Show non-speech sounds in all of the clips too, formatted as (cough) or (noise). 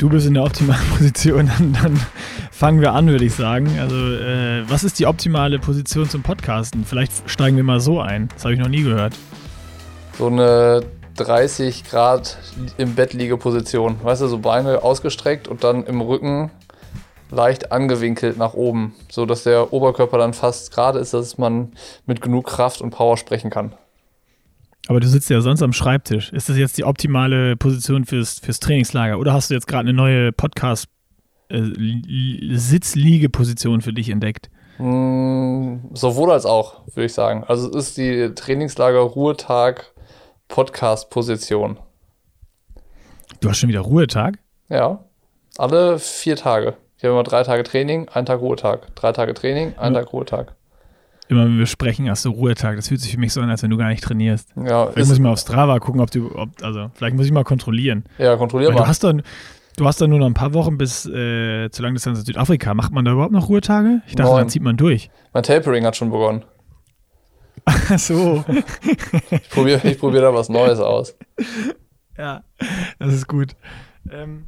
du bist in der optimalen (laughs) Position, dann, dann fangen wir an, würde ich sagen. Also, äh, was ist die optimale Position zum Podcasten? Vielleicht steigen wir mal so ein. Das habe ich noch nie gehört. So eine 30 Grad im Bett liege Position. Weißt du, so Beine ausgestreckt und dann im Rücken leicht angewinkelt nach oben, so dass der Oberkörper dann fast gerade ist, dass man mit genug Kraft und Power sprechen kann. Aber du sitzt ja sonst am Schreibtisch. Ist das jetzt die optimale Position fürs, fürs Trainingslager? Oder hast du jetzt gerade eine neue Podcast-Sitzliegeposition äh, für dich entdeckt? Mm, sowohl als auch, würde ich sagen. Also es ist die Trainingslager-Ruhetag Podcast-Position. Du hast schon wieder Ruhetag? Ja, alle vier Tage. Ich habe immer drei Tage Training, ein Tag Ruhetag. Drei Tage Training, ein ja. Tag Ruhetag. Immer wenn wir sprechen, hast du Ruhetag. Das fühlt sich für mich so an, als wenn du gar nicht trainierst. Ja, vielleicht muss ich mal auf Strava gucken, ob du, ob, also vielleicht muss ich mal kontrollieren. Ja, kontrollier mal. Du hast dann, du hast dann nur noch ein paar Wochen bis äh, zu Langdistanz in Südafrika. Macht man da überhaupt noch Ruhetage? Ich dachte, Neun. dann zieht man durch. Mein Tapering hat schon begonnen. Ach so. ich probiere ich probier da was Neues aus. Ja, das ist gut. Ähm,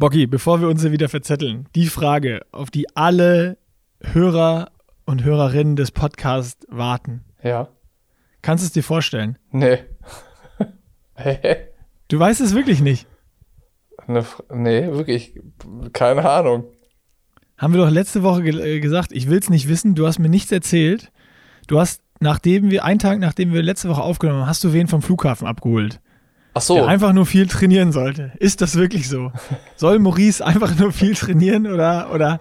Bocky, bevor wir uns hier wieder verzetteln, die Frage, auf die alle Hörer und Hörerinnen des Podcasts warten. Ja. Kannst du es dir vorstellen? Nee. (laughs) du weißt es wirklich nicht. Ne, nee, wirklich. Keine Ahnung. Haben wir doch letzte Woche ge äh, gesagt, ich will es nicht wissen, du hast mir nichts erzählt. Du hast, nachdem wir, einen Tag nachdem wir letzte Woche aufgenommen haben, hast du wen vom Flughafen abgeholt. Ach so. Der einfach nur viel trainieren sollte. Ist das wirklich so? (laughs) Soll Maurice einfach nur viel trainieren oder, oder,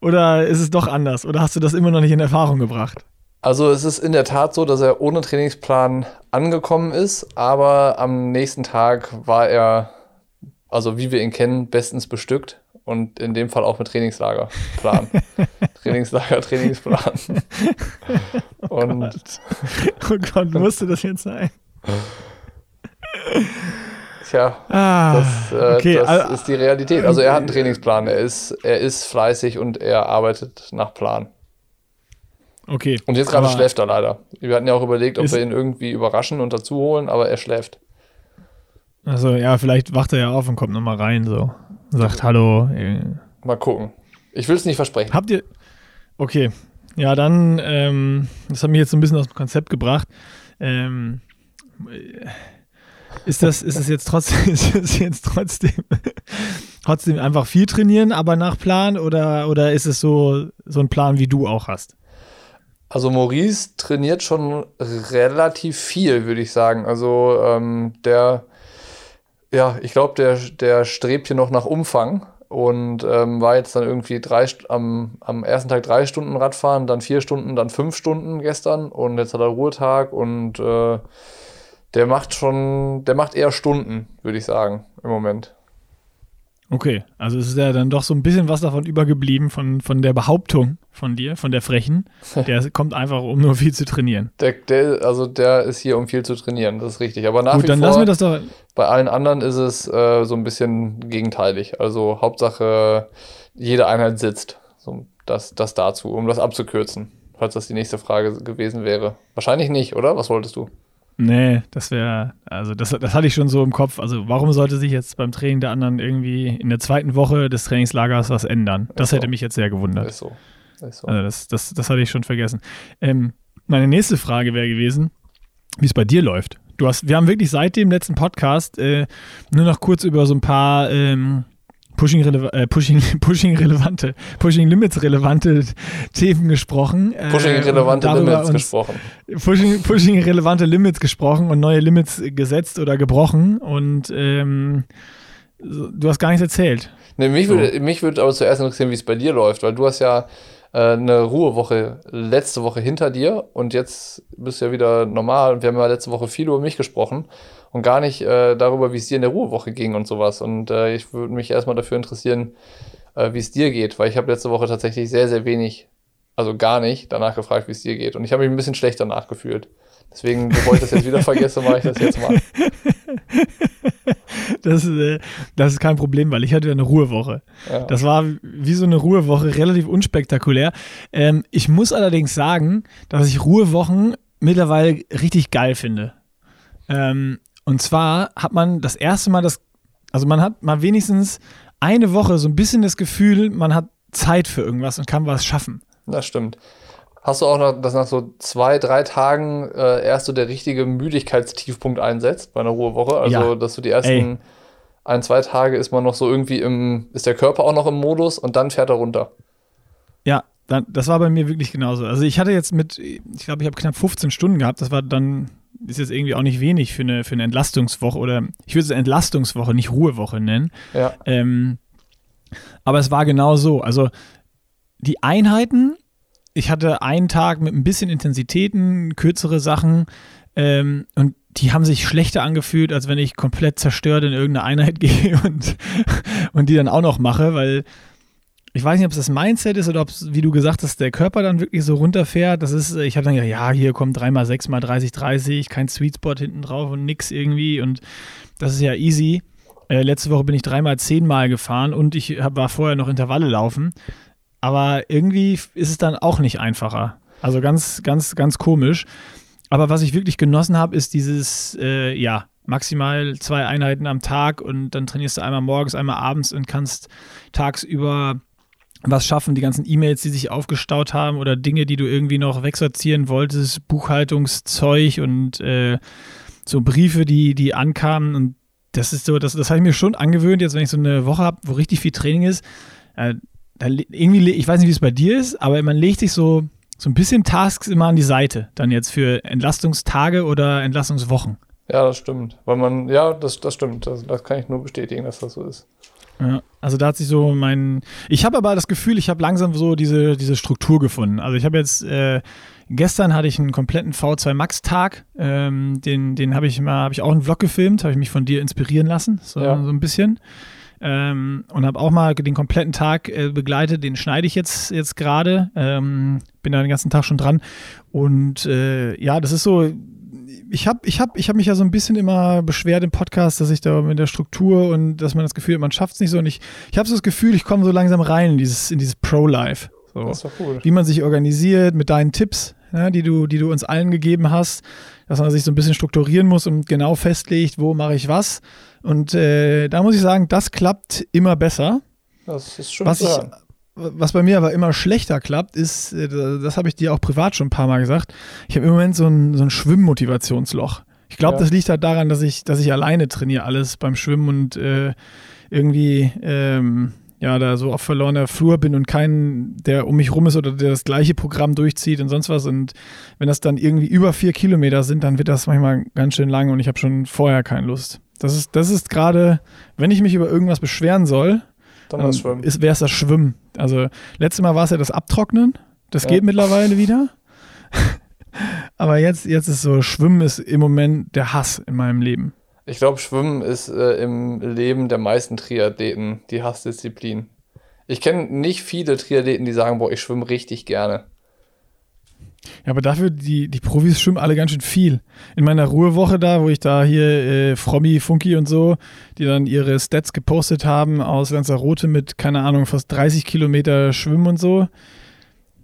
oder ist es doch anders? Oder hast du das immer noch nicht in Erfahrung gebracht? Also es ist in der Tat so, dass er ohne Trainingsplan angekommen ist, aber am nächsten Tag war er, also wie wir ihn kennen, bestens bestückt und in dem Fall auch mit Trainingslagerplan. (laughs) Trainingslager, Trainingsplan. oh und Gott. oh Gott, musste das jetzt sein? (laughs) Tja, ah, das, äh, okay. das ist die Realität. Also er hat einen Trainingsplan, er ist, er ist fleißig und er arbeitet nach Plan. Okay. Und jetzt gerade schläft er leider. Wir hatten ja auch überlegt, ob wir ihn irgendwie überraschen und dazu holen, aber er schläft. Also ja, vielleicht wacht er ja auf und kommt nochmal rein so. Sagt Hallo. Mal gucken. Ich will es nicht versprechen. Habt ihr. Okay. Ja, dann, ähm, das hat mich jetzt so ein bisschen aus dem Konzept gebracht. Ähm, ist das, ist es jetzt trotzdem, (laughs) ist es jetzt trotzdem, trotzdem einfach viel trainieren, aber nach Plan oder, oder ist es so, so ein Plan, wie du auch hast? Also Maurice trainiert schon relativ viel, würde ich sagen. Also ähm, der, ja, ich glaube, der, der strebt hier noch nach Umfang und ähm, war jetzt dann irgendwie drei, am, am ersten Tag drei Stunden Radfahren, dann vier Stunden, dann fünf Stunden gestern und jetzt hat er Ruhetag und äh, der macht schon, der macht eher Stunden, würde ich sagen, im Moment. Okay, also ist ja dann doch so ein bisschen was davon übergeblieben, von, von der Behauptung von dir, von der Frechen. (laughs) Der kommt einfach, um nur viel zu trainieren. Der, der, also der ist hier, um viel zu trainieren, das ist richtig. Aber nach Gut, wie dann vor, lassen wir das doch. bei allen anderen ist es äh, so ein bisschen gegenteilig. Also Hauptsache, jede Einheit sitzt. So, das, das dazu, um das abzukürzen, falls das die nächste Frage gewesen wäre. Wahrscheinlich nicht, oder? Was wolltest du? Nee, das wäre, also das, das hatte ich schon so im Kopf. Also warum sollte sich jetzt beim Training der anderen irgendwie in der zweiten Woche des Trainingslagers was ändern? Das so. hätte mich jetzt sehr gewundert. Ist so. Ist so. Also das, das, das hatte ich schon vergessen. Ähm, meine nächste Frage wäre gewesen, wie es bei dir läuft. Du hast, wir haben wirklich seit dem letzten Podcast äh, nur noch kurz über so ein paar ähm, Pushing, äh, Pushing, (laughs) Pushing relevante, Pushing Limits relevante Themen gesprochen. Äh, Pushing relevante Limits gesprochen. Pushing, Pushing relevante Limits gesprochen und neue Limits gesetzt oder gebrochen und ähm, du hast gar nichts erzählt. Nee, mich, so. würde, mich würde aber zuerst interessieren, wie es bei dir läuft, weil du hast ja äh, eine Ruhewoche letzte Woche hinter dir und jetzt bist du ja wieder normal wir haben ja letzte Woche viel über mich gesprochen und gar nicht äh, darüber, wie es dir in der Ruhewoche ging und sowas. Und äh, ich würde mich erstmal dafür interessieren, äh, wie es dir geht, weil ich habe letzte Woche tatsächlich sehr, sehr wenig, also gar nicht, danach gefragt, wie es dir geht. Und ich habe mich ein bisschen schlecht danach gefühlt. Deswegen, bevor ich das jetzt wieder vergesse, mache ich das jetzt mal. (laughs) Das, äh, das ist kein Problem, weil ich hatte eine Ruhewoche. Ja. Das war wie so eine Ruhewoche, relativ unspektakulär. Ähm, ich muss allerdings sagen, dass ich Ruhewochen mittlerweile richtig geil finde. Ähm, und zwar hat man das erste Mal das, Also man hat mal wenigstens eine Woche so ein bisschen das Gefühl, man hat Zeit für irgendwas und kann was schaffen. Das stimmt. Hast du auch noch, dass nach so zwei, drei Tagen äh, erst so der richtige Müdigkeitstiefpunkt einsetzt bei einer Ruhewoche? Also, Ja. dass du die ersten Ey. ein, zwei Tage ist man noch so irgendwie im, ist der Körper auch noch im Modus und dann fährt er runter. Ja, dann, das war bei mir wirklich genauso. Also ich hatte jetzt mit, ich glaube, ich habe knapp 15 Stunden gehabt. Das war dann, ist jetzt irgendwie auch nicht wenig für eine, für eine Entlastungswoche oder ich würde es Entlastungswoche, nicht Ruhewoche nennen. Ja. Ähm, aber es war genau so. Also die Einheiten, ich hatte einen Tag mit ein bisschen Intensitäten, kürzere Sachen ähm, und die haben sich schlechter angefühlt, als wenn ich komplett zerstört in irgendeine Einheit (laughs) gehe und, und die dann auch noch mache, weil ich weiß nicht, ob es das Mindset ist oder ob es, wie du gesagt hast, der Körper dann wirklich so runterfährt. Das ist, ich habe dann gedacht, ja, hier kommt 3x6 mal 30, 30, kein Sweet Spot hinten drauf und nix irgendwie und das ist ja easy. Äh, letzte Woche bin ich dreimal zehnmal gefahren und ich hab, war vorher noch Intervalle laufen. Aber irgendwie ist es dann auch nicht einfacher. Also ganz, ganz, ganz komisch. Aber was ich wirklich genossen habe, ist dieses, äh, ja, maximal zwei Einheiten am Tag und dann trainierst du einmal morgens, einmal abends und kannst tagsüber was schaffen, die ganzen E-Mails, die sich aufgestaut haben oder Dinge, die du irgendwie noch wegsortieren wolltest, Buchhaltungszeug und äh, so Briefe, die, die ankamen und das ist so, das, das habe ich mir schon angewöhnt, jetzt wenn ich so eine Woche habe, wo richtig viel Training ist, äh, da, irgendwie, ich weiß nicht, wie es bei dir ist, aber man legt sich so, so ein bisschen Tasks immer an die Seite, dann jetzt für Entlastungstage oder Entlastungswochen. Ja, das stimmt. Weil man, ja, das, das stimmt. Das, das kann ich nur bestätigen, dass das so ist. Ja, also da hat sich so mein. Ich habe aber das Gefühl, ich habe langsam so diese, diese Struktur gefunden. Also ich habe jetzt, äh, gestern hatte ich einen kompletten V2 Max-Tag. Ähm, den den habe ich mal, habe ich auch einen Vlog gefilmt, habe ich mich von dir inspirieren lassen, so, Ja. so ein bisschen. Ähm, und habe auch mal den kompletten Tag äh, begleitet. Den schneide ich jetzt, jetzt gerade. Ähm, bin da den ganzen Tag schon dran. Und äh, ja, das ist so, ich habe ich hab, ich hab mich ja so ein bisschen immer beschwert im Podcast, dass ich da mit der Struktur und dass man das Gefühl hat, man schafft es nicht so. Und ich, ich habe so das Gefühl, ich komme so langsam rein in dieses, in dieses Pro-Life. So. Das ist doch cool. Wie man sich organisiert mit deinen Tipps, ja, die, du, die du uns allen gegeben hast, dass man sich so ein bisschen strukturieren muss und genau festlegt, wo mache ich was. Und äh, da muss ich sagen, das klappt immer besser. Das ist schön Was, ich, was bei mir aber immer schlechter klappt, ist, äh, das habe ich dir auch privat schon ein paar Mal gesagt, ich habe im Moment so ein, so ein Schwimmmotivationsloch. Ich glaube, Ja. das liegt halt daran, dass ich, dass ich alleine trainiere alles beim Schwimmen und äh, irgendwie ähm, ja da so auf verlorener Flur bin und keinen, der um mich rum ist oder der das gleiche Programm durchzieht und sonst was. Und wenn das dann irgendwie über vier Kilometer sind, dann wird das manchmal ganz schön lang und ich habe schon vorher keine Lust. Das ist, das ist gerade, wenn ich mich über irgendwas beschweren soll, Dann Schwimmen. wäre es das Schwimmen. Also letztes Mal war es ja das Abtrocknen. Das Ja. geht mittlerweile wieder. (laughs) Aber jetzt, jetzt ist so, Schwimmen ist im Moment der Hass in meinem Leben. Ich glaube, Schwimmen ist äh, im Leben der meisten Triathleten die Hassdisziplin. Ich kenne nicht viele Triathleten, die sagen, boah, ich schwimme richtig gerne. Ja, aber dafür, die, die Profis schwimmen alle ganz schön viel. In meiner Ruhewoche da, wo ich da hier äh, Frommi, Funky und so, die dann ihre Stats gepostet haben aus Lanzarote mit, keine Ahnung, fast 30 Kilometer Schwimmen und so,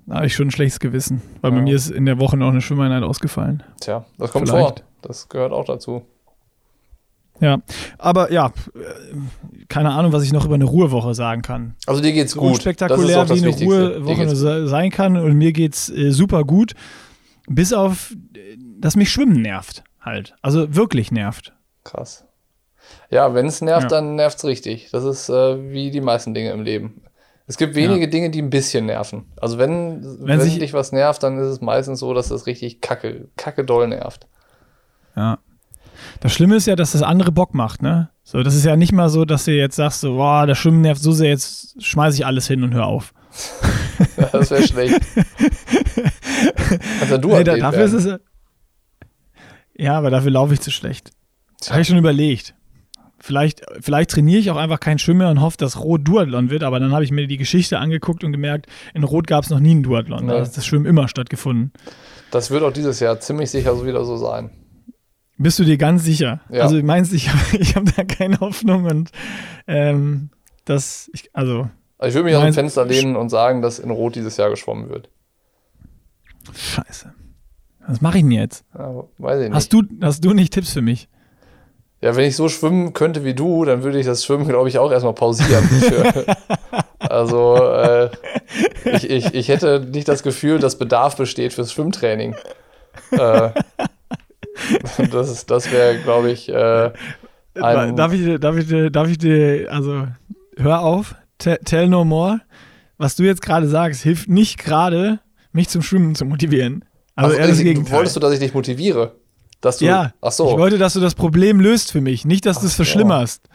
da habe ich schon ein schlechtes Gewissen. Weil bei Ja. mir ist in der Woche noch eine Schwimmeinheit ausgefallen. Tja, das kommt Vielleicht. vor. Das gehört auch dazu. Ja, aber ja, äh, keine Ahnung, was ich noch über eine Ruhewoche sagen kann. Also dir geht's So gut. unspektakulär ist wie eine Wichtigste. Ruhewoche sein kann und mir geht's äh, super gut, bis auf, dass mich Schwimmen nervt halt. Also wirklich nervt. Krass. Ja, wenn es nervt, Ja. dann nervt's richtig. Das ist äh, wie die meisten Dinge im Leben. Es gibt wenige Ja. Dinge, die ein bisschen nerven. Also wenn, wenn, Wenn sich- dich was nervt, dann ist es meistens so, dass es richtig kacke, kacke doll nervt. Ja. Das Schlimme ist ja, dass das andere Bock macht, ne? So, das ist ja nicht mal so, dass du jetzt sagst, so, boah, das Schwimmen nervt so sehr, jetzt schmeiß ich alles hin und hör auf. (laughs) Das wäre schlecht. Also du Nee, da, dafür ist es. Ja, aber dafür laufe ich zu schlecht. Habe ich schon überlegt. Vielleicht, vielleicht trainiere ich auch einfach kein Schwimmen mehr und hoffe, dass Rot Duathlon wird, aber dann habe ich mir die Geschichte angeguckt und gemerkt, in Rot gab es noch nie einen Duathlon. Nee. Da hat das Schwimmen immer stattgefunden. Das wird auch dieses Jahr ziemlich sicher so wieder so sein. Bist du dir ganz sicher? Ja. Also meinst ich habe (laughs) ich hab da keine Hoffnung und ähm, das, ich, also, Also ich würde mich aus dem Fenster lehnen und sagen, dass in Rot dieses Jahr geschwommen wird. scheiße. Was mache ich denn jetzt? Ja, weiß ich nicht. Hast du, hast du nicht Tipps für mich? Ja, wenn ich so schwimmen könnte wie du, dann würde ich das Schwimmen, glaube ich, auch erstmal pausieren. (laughs) also äh, ich, ich, ich hätte nicht das Gefühl, dass Bedarf besteht fürs Schwimmtraining. Äh, (laughs) das das wäre, glaube ich, äh, ein darf ich, darf ich, darf ich dir, also hör auf, tell no more. Was du jetzt gerade sagst, hilft nicht gerade, mich zum Schwimmen zu motivieren. Also, also eher das Wolltest du, dass ich dich motiviere? Dass du, ja, ach so. ich wollte, dass du das Problem löst für mich, nicht, dass du es verschlimmerst.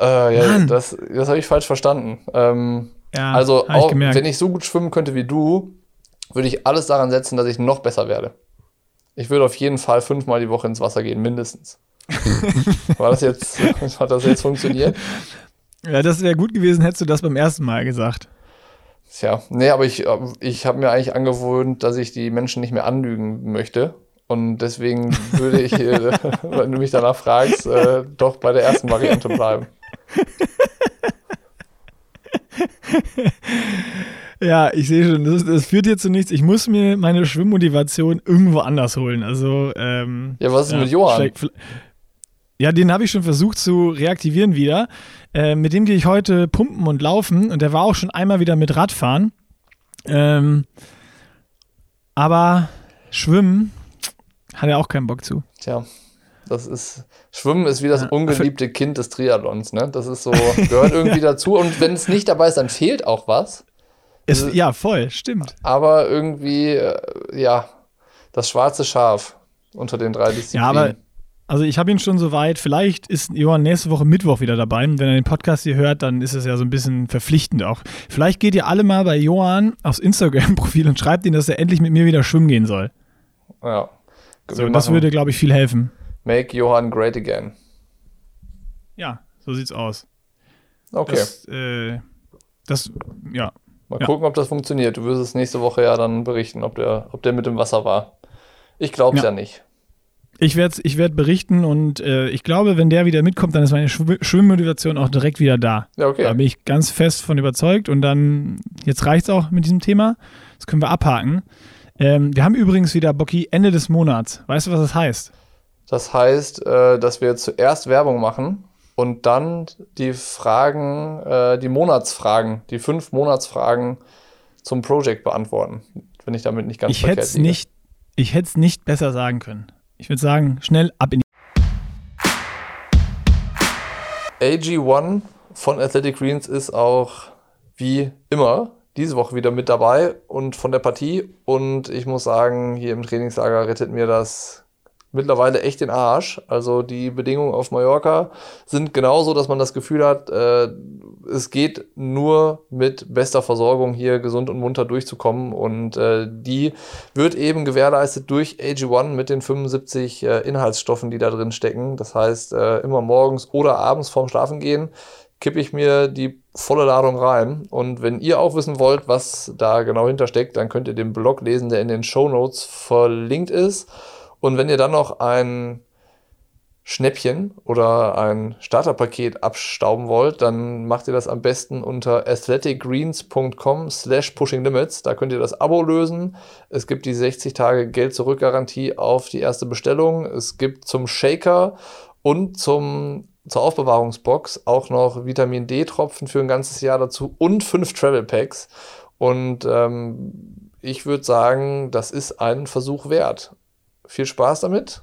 Äh, ja, Mann. das, das habe ich falsch verstanden. Ähm, ja, also, auch, ich wenn ich so gut schwimmen könnte wie du, würde ich alles daran setzen, dass ich noch besser werde. Ich würde auf jeden Fall fünfmal die Woche ins Wasser gehen, mindestens. (laughs) War das jetzt, (laughs) hat das jetzt funktioniert? Ja, das wäre gut gewesen, hättest du das beim ersten Mal gesagt. Tja, nee, aber ich, ich habe mir eigentlich angewöhnt, dass ich die Menschen nicht mehr anlügen möchte. Und deswegen würde ich, äh, (laughs) wenn du mich danach fragst, äh, doch bei der ersten Variante bleiben. Ja, ich sehe schon, das, das, führt hier zu nichts. Ich muss mir meine Schwimmmotivation irgendwo anders holen. Also, ähm, Ja, was ist ja, mit Johann? Ja, den habe ich schon versucht zu reaktivieren wieder. Äh, mit dem gehe ich heute pumpen und laufen und der war auch schon einmal wieder mit Radfahren. Ähm, aber Schwimmen hat er auch keinen Bock zu. Tja, das ist. Schwimmen ist wie das ungeliebte Kind des Triathlons, ne? Das ist so, (laughs) gehört irgendwie dazu. Und wenn es nicht dabei ist, dann fehlt auch was. Es, also, ja, voll, stimmt. Aber irgendwie, äh, ja, das schwarze Schaf unter den drei Disziplinen. Ja, aber also ich habe ihn schon so weit, vielleicht ist Johann nächste Woche Mittwoch wieder dabei. Wenn er den Podcast hier hört, dann ist es ja so ein bisschen verpflichtend auch. Vielleicht geht ihr alle mal bei Johann aufs Instagram-Profil und schreibt ihm, dass er endlich mit mir wieder schwimmen gehen soll. Ja. So, das würde, glaube ich, viel helfen. Make Johann great again. Ja, so sieht's aus. Okay. Das, äh, das ja. Mal ja. gucken, ob das funktioniert. Du wirst es nächste Woche ja dann berichten, ob der, ob der mit dem Wasser war. Ich glaube es ja. ja. nicht. Ich werde ich werd berichten und äh, ich glaube, wenn der wieder mitkommt, dann ist meine Schw Schwimmmotivation auch direkt wieder da. Ja, okay. Da bin ich ganz fest von überzeugt und dann, jetzt reicht es auch mit diesem Thema. Das können wir abhaken. Ähm, wir haben übrigens wieder, Bocky, Ende des Monats. Weißt du, was das heißt? Das heißt, äh, dass wir zuerst Werbung machen und dann die Fragen, äh, die Monatsfragen, die fünf Monatsfragen zum Project beantworten, wenn ich damit nicht ganz ich verkehrt liege. Nicht, ich hätte es nicht besser sagen können. Ich würde sagen, schnell ab in die AG1 von Athletic Greens ist auch wie immer diese Woche wieder mit dabei und von der Partie. Und ich muss sagen, hier im Trainingslager rettet mir das mittlerweile echt den Arsch. Also die Bedingungen auf Mallorca sind genauso, dass man das Gefühl hat, äh, es geht nur mit bester Versorgung hier gesund und munter durchzukommen. Und äh, die wird eben gewährleistet durch AG1 mit den 75 äh, Inhaltsstoffen, die da drin stecken. Das heißt, äh, immer morgens oder abends vorm Schlafen gehen kippe ich mir die volle Ladung rein. Und wenn ihr auch wissen wollt, was da genau hintersteckt, dann könnt ihr den Blog lesen, der in den Show Notes verlinkt ist. Und wenn ihr dann noch ein Schnäppchen oder ein Starterpaket abstauben wollt, dann macht ihr das am besten unter athleticgreens.com slash pushinglimits. Da könnt ihr das Abo lösen. Es gibt die 60 Tage Geld-Zurück-Garantie auf die erste Bestellung. Es gibt zum Shaker und zum, zur Aufbewahrungsbox auch noch Vitamin D-Tropfen für ein ganzes Jahr dazu und fünf Travel Packs. Und ähm, ich würde sagen, das ist einen Versuch wert viel Spaß damit,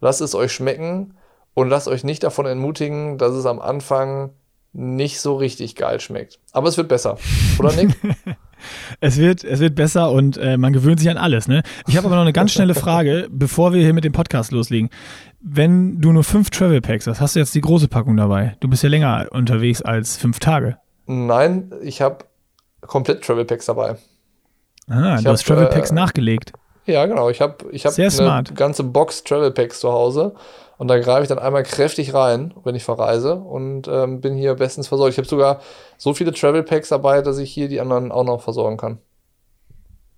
lasst es euch schmecken und lasst euch nicht davon entmutigen, dass es am Anfang nicht so richtig geil schmeckt. Aber es wird besser, oder Nick? (laughs) es, wird, es wird besser und äh, man gewöhnt sich an alles. Ne? Ich habe aber noch eine ganz schnelle Frage, bevor wir hier mit dem Podcast loslegen. Wenn du nur fünf Travel Packs hast, hast du jetzt die große Packung dabei? Du bist ja länger unterwegs als fünf Tage. Nein, ich habe komplett Travel Packs dabei. Ah, ich du hab, hast Travel Packs äh, nachgelegt. Ja, genau. Ich habe ich hab eine smart. ganze Box Travel Packs zu Hause und da greife ich dann einmal kräftig rein, wenn ich verreise und ähm, bin hier bestens versorgt. Ich habe sogar so viele Travel Packs dabei, dass ich hier die anderen auch noch versorgen kann.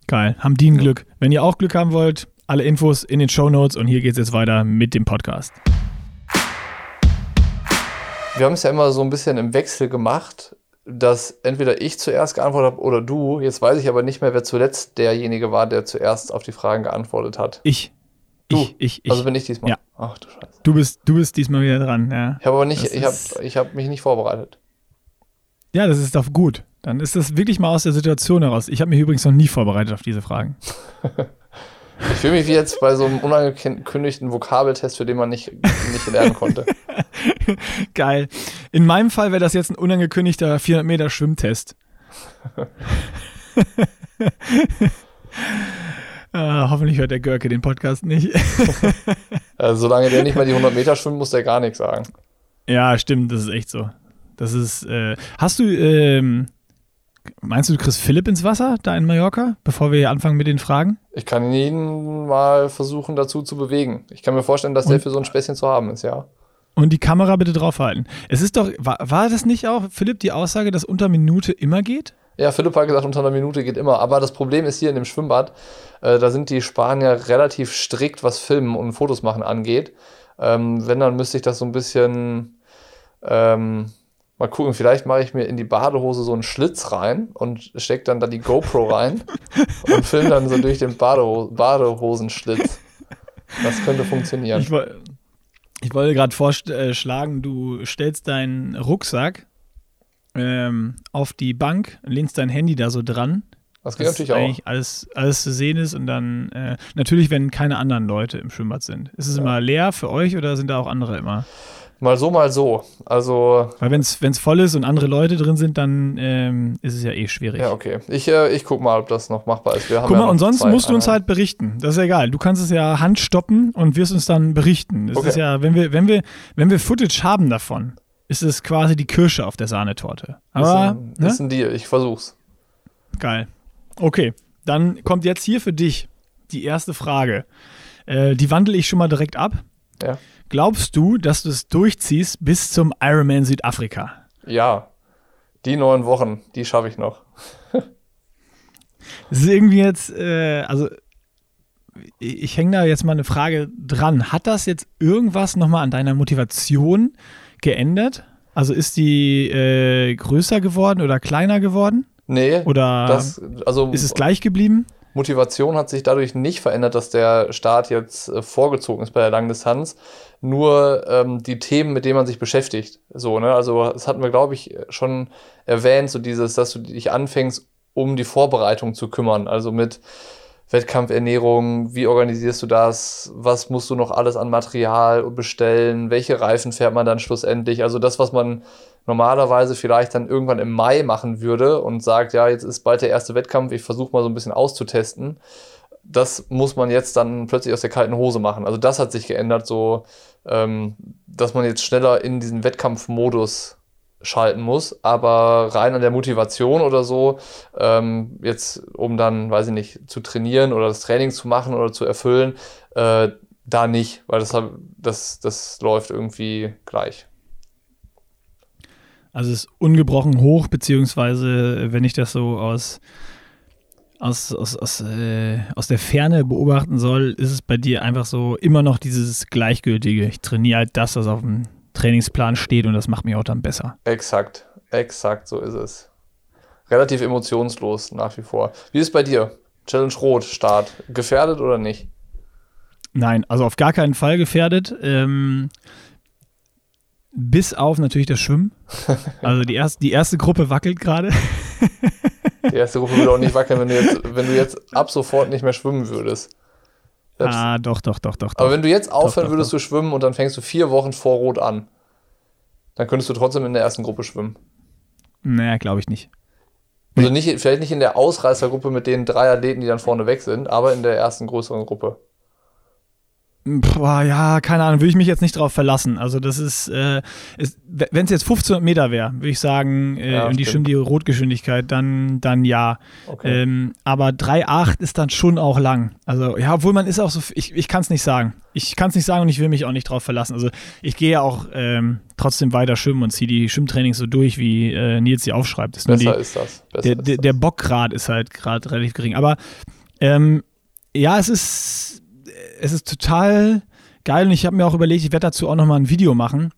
Geil, haben die ein ja. Glück. Wenn ihr auch Glück haben wollt, alle Infos in den Show Notes und hier geht es jetzt weiter mit dem Podcast. Wir haben es ja immer so ein bisschen im Wechsel gemacht dass entweder ich zuerst geantwortet habe oder du. Jetzt weiß ich aber nicht mehr, wer zuletzt derjenige war, der zuerst auf die Fragen geantwortet hat. Ich. Du, ich, ich, ich. Also bin ich diesmal. Ja. Ach du Scheiße. Du bist, du bist diesmal wieder dran, ja. Ich habe aber nicht, Das ich habe ich hab mich nicht vorbereitet. Ja, das ist doch gut. Dann ist das wirklich mal aus der Situation heraus. Ich habe mich übrigens noch nie vorbereitet auf diese Fragen. (laughs) Ich fühle mich wie jetzt bei so einem unangekündigten Vokabeltest, für den man nicht, nicht lernen konnte. (laughs) Geil. In meinem Fall wäre das jetzt ein unangekündigter 400 Meter Schwimmtest. äh, (laughs) hoffentlich hört der Görke den Podcast nicht. (laughs) Also, solange der nicht mal die 100 Meter schwimmt, muss der gar nichts sagen. ja, stimmt, das ist echt so. Das ist. Äh, hast du. Ähm, meinst du, du kriegst Philipp ins Wasser da in Mallorca, bevor wir anfangen mit den Fragen? Ich kann ihn mal versuchen, dazu zu bewegen. Ich kann mir vorstellen, dass der Und- für so ein Späßchen zu haben ist, ja. Und die Kamera bitte draufhalten. Es ist doch. War, war das nicht auch, Philipp, die Aussage, dass unter Minute immer geht? Ja, Philipp hat gesagt, unter einer Minute geht immer. Aber das Problem ist hier in dem Schwimmbad, äh, da sind die Spanier relativ strikt, was Filmen und Fotos machen angeht. Ähm, wenn, dann müsste ich das so ein bisschen ähm, mal gucken. Vielleicht mache ich mir in die Badehose so einen Schlitz rein und stecke dann da die GoPro rein (laughs) und film dann so durch den Badeho Badehosenschlitz. Das könnte funktionieren. Ich, ich wollte gerade vorschlagen, du stellst deinen Rucksack ähm, auf die Bank, lehnst dein Handy da so dran. Das geht natürlich auch. eigentlich alles, alles zu sehen ist und dann äh, natürlich, wenn keine anderen Leute im Schwimmbad sind. Ist es immer leer für euch oder sind da auch andere immer? Mal so, mal so. Also, Weil wenn es voll ist und andere Leute drin sind, dann ähm, ist es ja eh schwierig. ja, okay. Ich, äh, ich guck mal, ob das noch machbar ist. Wir haben Guck ja mal, noch und sonst musst du uns halt berichten. Das ist ja egal. Du kannst es ja handstoppen und wirst uns dann berichten. Das Okay. ist ja, wenn wir, wenn wir, wenn wir Footage haben davon, ist es quasi die Kirsche auf der Sahnetorte. Aber, ist, ein, ne? ist ein Deal. Ich versuch's. Geil. Okay, dann kommt jetzt hier für dich die erste Frage. Äh, die wandle ich schon mal direkt ab. Ja. Glaubst du, dass du es durchziehst bis zum Ironman Südafrika? Ja, die neun Wochen, die schaffe ich noch. Das ist irgendwie jetzt, äh, also ich, ich hänge da jetzt mal eine Frage dran. Hat das jetzt irgendwas nochmal an deiner Motivation geändert? Also ist die äh, größer geworden oder kleiner geworden? Nee, Oder das, also ist es gleich geblieben? Motivation hat sich dadurch nicht verändert, dass der Start jetzt äh, vorgezogen ist bei der Langdistanz. Nur ähm, die Themen, mit denen man sich beschäftigt. So, ne? Also, das hatten wir, glaube ich, schon erwähnt, so dieses, dass du dich anfängst, um die Vorbereitung zu kümmern. Also mit Wettkampfernährung, wie organisierst du das? Was musst du noch alles an Material bestellen? Welche Reifen fährt man dann schlussendlich? Also das, was man normalerweise vielleicht dann irgendwann im Mai machen würde und sagt, ja, jetzt ist bald der erste Wettkampf, ich versuche mal so ein bisschen auszutesten. Das muss man jetzt dann plötzlich aus der kalten Hose machen. Also das hat sich geändert, so ähm, dass man jetzt schneller in diesen Wettkampfmodus schalten muss, aber rein an der Motivation oder so, ähm, jetzt um dann, weiß ich nicht, zu trainieren oder das Training zu machen oder zu erfüllen, äh, da nicht, weil das, das, das läuft irgendwie gleich. Also es ist ungebrochen hoch, beziehungsweise wenn ich das so aus, aus, aus, aus, äh, aus der Ferne beobachten soll, ist es bei dir einfach so immer noch dieses Gleichgültige. Ich trainiere halt das, was auf dem Trainingsplan steht und das macht mich auch dann besser. Exakt, exakt, so ist es. Relativ emotionslos nach wie vor. Wie ist es bei dir? Challenge Rot, Start. Gefährdet oder nicht? Nein, also auf gar keinen Fall gefährdet. Ähm, bis auf natürlich das Schwimmen. (laughs) Also die, erst, die erste Gruppe wackelt gerade. Die erste Gruppe würde auch nicht wackeln, wenn du jetzt, wenn du jetzt ab sofort nicht mehr schwimmen würdest. Selbst, Ah, doch, doch, doch, doch. aber doch. wenn du jetzt aufhören doch, würdest zu schwimmen und dann fängst du vier Wochen vor Rot an, dann könntest du trotzdem in der ersten Gruppe schwimmen. Naja, glaube ich nicht. Also nicht, vielleicht nicht in der Ausreißergruppe mit den drei Athleten, die dann vorne weg sind, aber in der ersten größeren Gruppe. Boah, ja, keine Ahnung, würde ich mich jetzt nicht drauf verlassen. Also das ist, äh, ist wenn es jetzt 1500 Meter wäre, würde ich sagen, äh, Ja, und die stimmt. die Rotgeschwindigkeit, dann, dann ja. Okay. Ähm, aber 3,8 ist dann schon auch lang. Also ja, obwohl man ist auch so, ich, ich kann es nicht sagen. Ich kann es nicht sagen und ich will mich auch nicht drauf verlassen. Also ich gehe ja auch ähm, trotzdem weiter schwimmen und ziehe die Schwimmtrainings so durch, wie äh, Nils sie aufschreibt. Ist Besser die, ist das. Besser der, ist das. der Bockgrad ist halt gerade relativ gering. Aber ähm, ja, es ist, es ist total geil und ich habe mir auch überlegt, ich werde dazu auch nochmal ein Video machen.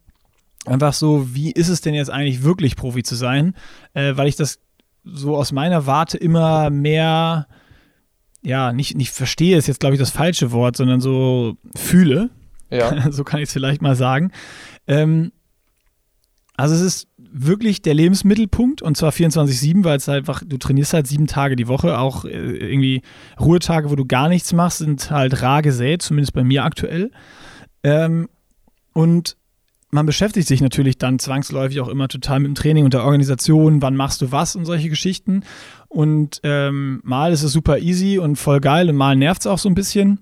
Einfach so, wie ist es denn jetzt eigentlich wirklich Profi zu sein? Äh, weil ich das so aus meiner Warte immer mehr ja, nicht, nicht verstehe ist jetzt, glaube ich, das falsche Wort, sondern so fühle. Ja. (laughs) so kann ich es vielleicht mal sagen. Ähm, also es ist wirklich der Lebensmittelpunkt und zwar 24-7, weil es einfach, du trainierst halt sieben Tage die Woche, auch äh, irgendwie Ruhetage, wo du gar nichts machst, sind halt rar gesät, zumindest bei mir aktuell. Ähm, und man beschäftigt sich natürlich dann zwangsläufig auch immer total mit dem Training und der Organisation, wann machst du was und solche Geschichten. Und ähm, mal ist es super easy und voll geil und mal nervt es auch so ein bisschen.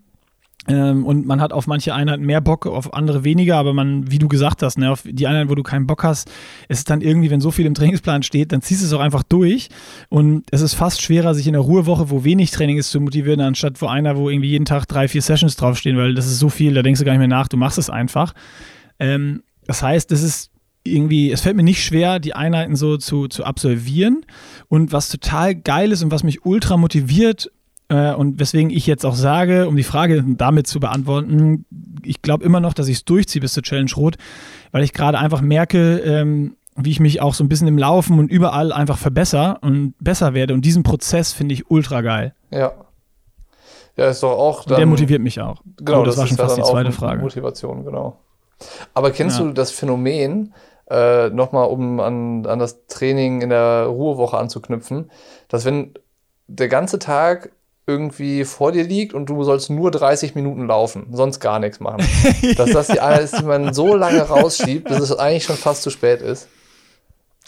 Ähm, und man hat auf manche Einheiten mehr Bock, auf andere weniger, aber man, wie du gesagt hast, ne, auf die Einheiten, wo du keinen Bock hast, ist es dann irgendwie, wenn so viel im Trainingsplan steht, dann ziehst du es auch einfach durch. Und es ist fast schwerer, sich in der Ruhewoche, wo wenig Training ist, zu motivieren, anstatt wo einer, wo irgendwie jeden Tag drei, vier Sessions draufstehen, weil das ist so viel, da denkst du gar nicht mehr nach, du machst es einfach. Ähm, das heißt, es ist irgendwie, es fällt mir nicht schwer, die Einheiten so zu, zu absolvieren. Und was total geil ist und was mich ultra motiviert äh, und weswegen ich jetzt auch sage, um die Frage damit zu beantworten, ich glaube immer noch, dass ich es durchziehe bis zur Challenge Rot, weil ich gerade einfach merke, ähm, wie ich mich auch so ein bisschen im Laufen und überall einfach verbessere und besser werde. Und diesen Prozess finde ich ultra geil. Ja. Ja, ist doch auch. Dann, der motiviert mich auch. Genau, das, das war schon fast die zweite Frage. Motivation, genau. Aber kennst ja. du das Phänomen, äh, nochmal um an, an das Training in der Ruhewoche anzuknüpfen, dass wenn der ganze Tag irgendwie vor dir liegt und du sollst nur 30 Minuten laufen, sonst gar nichts machen. (laughs) Dass das die eine ist, die man so lange rausschiebt, bis es eigentlich schon fast zu spät ist.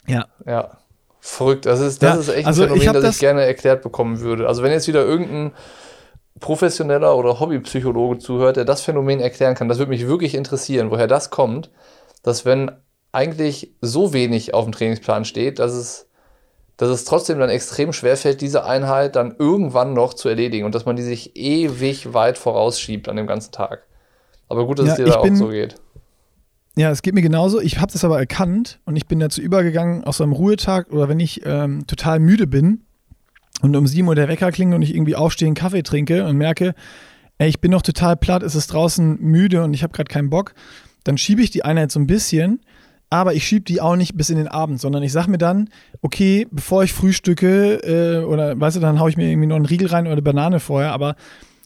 Ja. Ja. Verrückt. Das ist, das ja, ist echt ein also Phänomen, ich das, das ich gerne erklärt bekommen würde. Also wenn jetzt wieder irgendein professioneller oder Hobbypsychologe zuhört, der das Phänomen erklären kann, das würde mich wirklich interessieren, woher das kommt, dass wenn eigentlich so wenig auf dem Trainingsplan steht, dass es, dass es trotzdem dann extrem schwerfällt, diese Einheit dann irgendwann noch zu erledigen und dass man die sich ewig weit vorausschiebt an dem ganzen Tag. Aber gut, dass ja, es dir da auch so geht. Ja, es geht mir genauso. Ich habe das aber erkannt und ich bin dazu übergegangen, aus so einem Ruhetag oder wenn ich ähm, total müde bin, und um 7 Uhr der Wecker klingt und ich irgendwie aufstehe, einen Kaffee trinke und merke, ey, ich bin noch total platt, es ist draußen müde und ich habe gerade keinen Bock, dann schiebe ich die Einheit so ein bisschen, aber ich schiebe die auch nicht bis in den Abend, sondern ich sage mir dann, okay, bevor ich frühstücke äh, oder weißt du, dann haue ich mir irgendwie noch einen Riegel rein oder eine Banane vorher, aber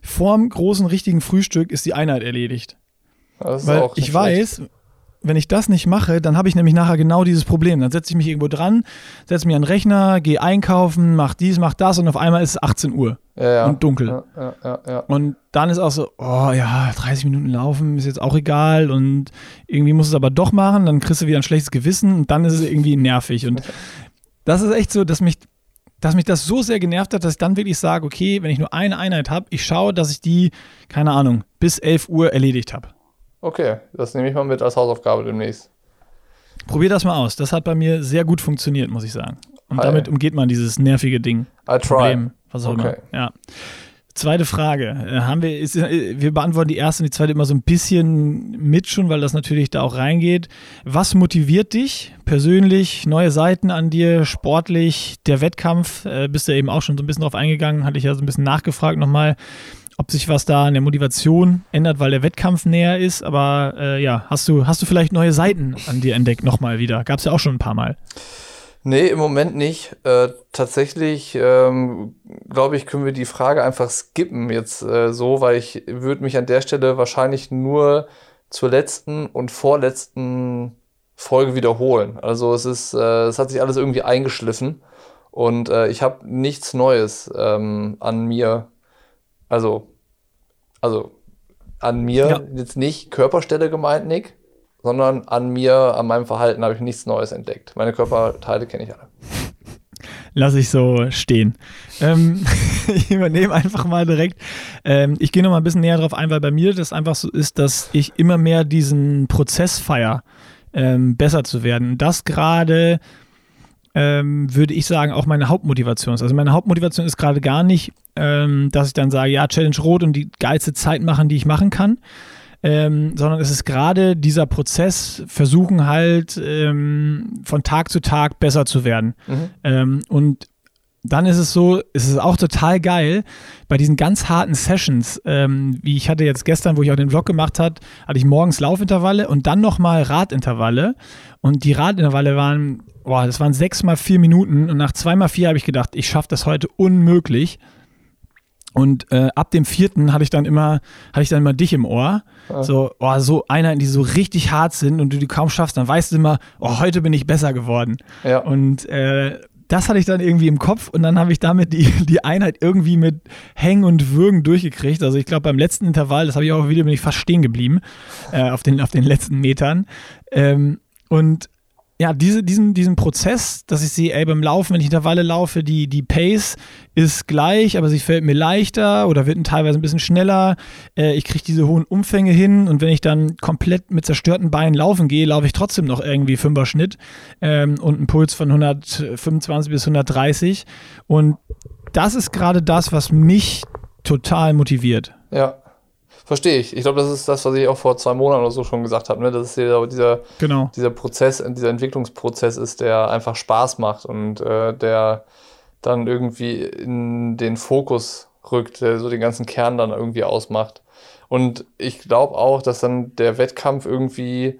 vorm großen richtigen Frühstück ist die Einheit erledigt. Weil ich weiß, wenn ich das nicht mache, dann habe ich nämlich nachher genau dieses Problem. Dann setze ich mich irgendwo dran, setze mich an den Rechner, gehe einkaufen, mach dies, mach das und auf einmal ist es 18 Uhr ja, ja. und dunkel. Ja, und dann ist auch so, oh ja, 30 Minuten laufen ist jetzt auch egal und irgendwie muss es aber doch machen, dann kriegst du wieder ein schlechtes Gewissen und dann ist es irgendwie nervig. Und (laughs) das ist echt so, dass mich, dass mich das so sehr genervt hat, dass ich dann wirklich sage, okay, wenn ich nur eine Einheit habe, ich schaue, dass ich die, keine Ahnung, bis 11 Uhr erledigt habe. Okay, das nehme ich mal mit als Hausaufgabe demnächst. Probier das mal aus. Das hat bei mir sehr gut funktioniert, muss ich sagen. Und Hi. damit umgeht man dieses nervige Ding. I try. Problem, was auch okay. immer. Ja. Zweite Frage. Äh, haben wir, ist, äh, wir beantworten die erste und die zweite immer so ein bisschen mit schon, weil das natürlich da auch reingeht. Was motiviert dich persönlich? Neue Seiten an dir, sportlich, der Wettkampf? Äh, bist du eben auch schon so ein bisschen drauf eingegangen, hatte ich ja so ein bisschen nachgefragt nochmal ob sich was da an der Motivation ändert, weil der Wettkampf näher ist. Aber äh, ja, hast du, hast du vielleicht neue Seiten an dir entdeckt nochmal wieder? Gab es ja auch schon ein paar Mal. Nee, im Moment nicht. Äh, tatsächlich, ähm, glaube ich, können wir die Frage einfach skippen jetzt äh, so, weil ich würde mich an der Stelle wahrscheinlich nur zur letzten und vorletzten Folge wiederholen. Also es ist, äh, es hat sich alles irgendwie eingeschliffen und äh, ich habe nichts Neues ähm, an mir also, also an mir ja. jetzt nicht Körperstelle gemeint, Nick, sondern an mir, an meinem Verhalten habe ich nichts Neues entdeckt. Meine Körperteile kenne ich alle. Lass ich so stehen. Ähm, (laughs) ich übernehme einfach mal direkt. Ähm, ich gehe noch mal ein bisschen näher drauf ein, weil bei mir das einfach so ist, dass ich immer mehr diesen Prozess feier, ähm, besser zu werden. Das gerade ähm, würde ich sagen, auch meine Hauptmotivation ist. Also meine Hauptmotivation ist gerade gar nicht, ähm, dass ich dann sage, ja, Challenge Rot und die geilste Zeit machen, die ich machen kann. Ähm, sondern es ist gerade dieser Prozess, versuchen halt ähm, von Tag zu Tag besser zu werden. Mhm. Ähm, und dann ist es so, es ist auch total geil, bei diesen ganz harten Sessions, ähm, wie ich hatte jetzt gestern, wo ich auch den Vlog gemacht habe, hatte ich morgens Laufintervalle und dann nochmal Radintervalle. Und die Radintervalle waren, boah, das waren sechs mal vier Minuten und nach zwei mal vier habe ich gedacht, ich schaffe das heute unmöglich. Und äh, ab dem vierten hatte ich dann immer, hatte ich dann immer dich im Ohr. Ja. So, oh, so Einheiten, die so richtig hart sind und du die kaum schaffst, dann weißt du immer, oh, heute bin ich besser geworden. Ja. Und äh, das hatte ich dann irgendwie im Kopf und dann habe ich damit die, (laughs) die Einheit irgendwie mit Hängen und Würgen durchgekriegt. Also ich glaube beim letzten Intervall, das habe ich auch wieder, bin ich fast stehen geblieben äh, auf, den, auf den letzten Metern. Ähm, und ja, diese, diesen, diesen Prozess, dass ich sehe, ey, beim Laufen, wenn ich Intervalle laufe, die, die Pace ist gleich, aber sie fällt mir leichter oder wird teilweise ein bisschen schneller. Äh, ich kriege diese hohen Umfänge hin und wenn ich dann komplett mit zerstörten Beinen laufen gehe, laufe ich trotzdem noch irgendwie Fünfer Schnitt ähm, und einen Puls von 125 bis 130. Und das ist gerade das, was mich total motiviert. Ja, Verstehe ich. Ich glaube, das ist das, was ich auch vor zwei Monaten oder so schon gesagt habe. Ne? Dass es dieser, dieser, genau. dieser Prozess, dieser Entwicklungsprozess ist, der einfach Spaß macht und äh, der dann irgendwie in den Fokus rückt, der so den ganzen Kern dann irgendwie ausmacht. Und ich glaube auch, dass dann der Wettkampf irgendwie,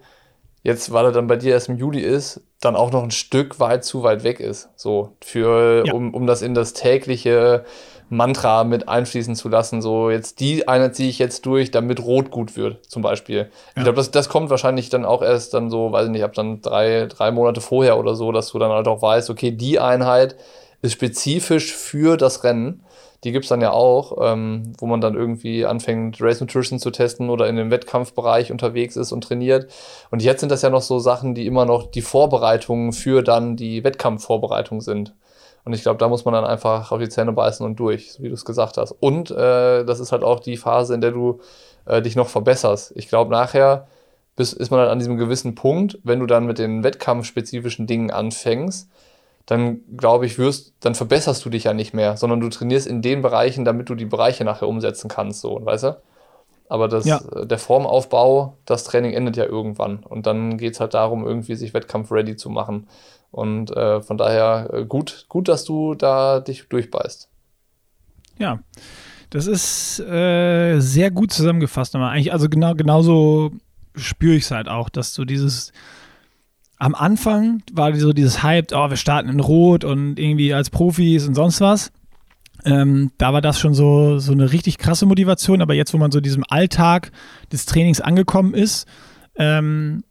jetzt weil er dann bei dir erst im Juli ist, dann auch noch ein Stück weit zu weit weg ist. So, für, ja. um, um das in das tägliche Mantra mit einfließen zu lassen. So, jetzt die eine ziehe ich jetzt durch, damit Rot gut wird, zum Beispiel. Ja. Ich glaube, das, das kommt wahrscheinlich dann auch erst dann so, weiß ich nicht, ab dann drei, drei Monate vorher oder so, dass du dann halt auch weißt, okay, die Einheit ist spezifisch für das Rennen. Die gibt es dann ja auch, ähm, wo man dann irgendwie anfängt, Race Nutrition zu testen oder in dem Wettkampfbereich unterwegs ist und trainiert. Und jetzt sind das ja noch so Sachen, die immer noch die Vorbereitungen für dann die Wettkampfvorbereitung sind. Und ich glaube, da muss man dann einfach auf die Zähne beißen und durch, so wie du es gesagt hast. Und äh, das ist halt auch die Phase, in der du äh, dich noch verbesserst. Ich glaube, nachher bist, ist man halt an diesem gewissen Punkt, wenn du dann mit den wettkampfspezifischen Dingen anfängst, dann glaube ich, wirst, dann verbesserst du dich ja nicht mehr, sondern du trainierst in den Bereichen, damit du die Bereiche nachher umsetzen kannst, so, weißt du? Aber das, ja. Äh, der Formaufbau, das Training endet ja irgendwann. Und dann geht es halt darum, irgendwie sich wettkampf-ready zu machen. Und äh, von daher äh, gut, gut, dass du da dich durchbeißt. Ja, das ist äh, sehr gut zusammengefasst. Aber eigentlich, also genau, genauso spüre ich es halt auch, dass so dieses am Anfang war so dieses Hype, oh, wir starten in Rot und irgendwie als Profis und sonst was. Ähm, da war das schon so, so eine richtig krasse Motivation, aber jetzt, wo man so diesem Alltag des Trainings angekommen ist, ähm,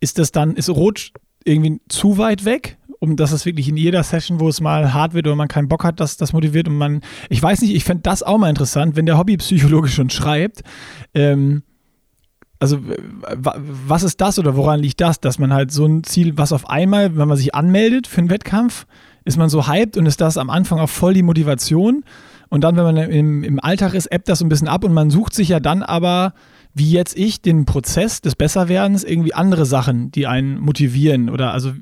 ist das dann, ist Rot irgendwie zu weit weg, um dass es wirklich in jeder Session, wo es mal hart wird oder man keinen Bock hat, dass das motiviert und man, ich weiß nicht, ich fände das auch mal interessant, wenn der Hobbypsychologe schon schreibt, ähm, also was ist das oder woran liegt das, dass man halt so ein Ziel, was auf einmal, wenn man sich anmeldet für einen Wettkampf, ist man so hyped und ist das am Anfang auch voll die Motivation und dann, wenn man im, im Alltag ist, ebbt das so ein bisschen ab und man sucht sich ja dann aber wie jetzt ich den Prozess des Besserwerdens irgendwie andere Sachen, die einen motivieren oder also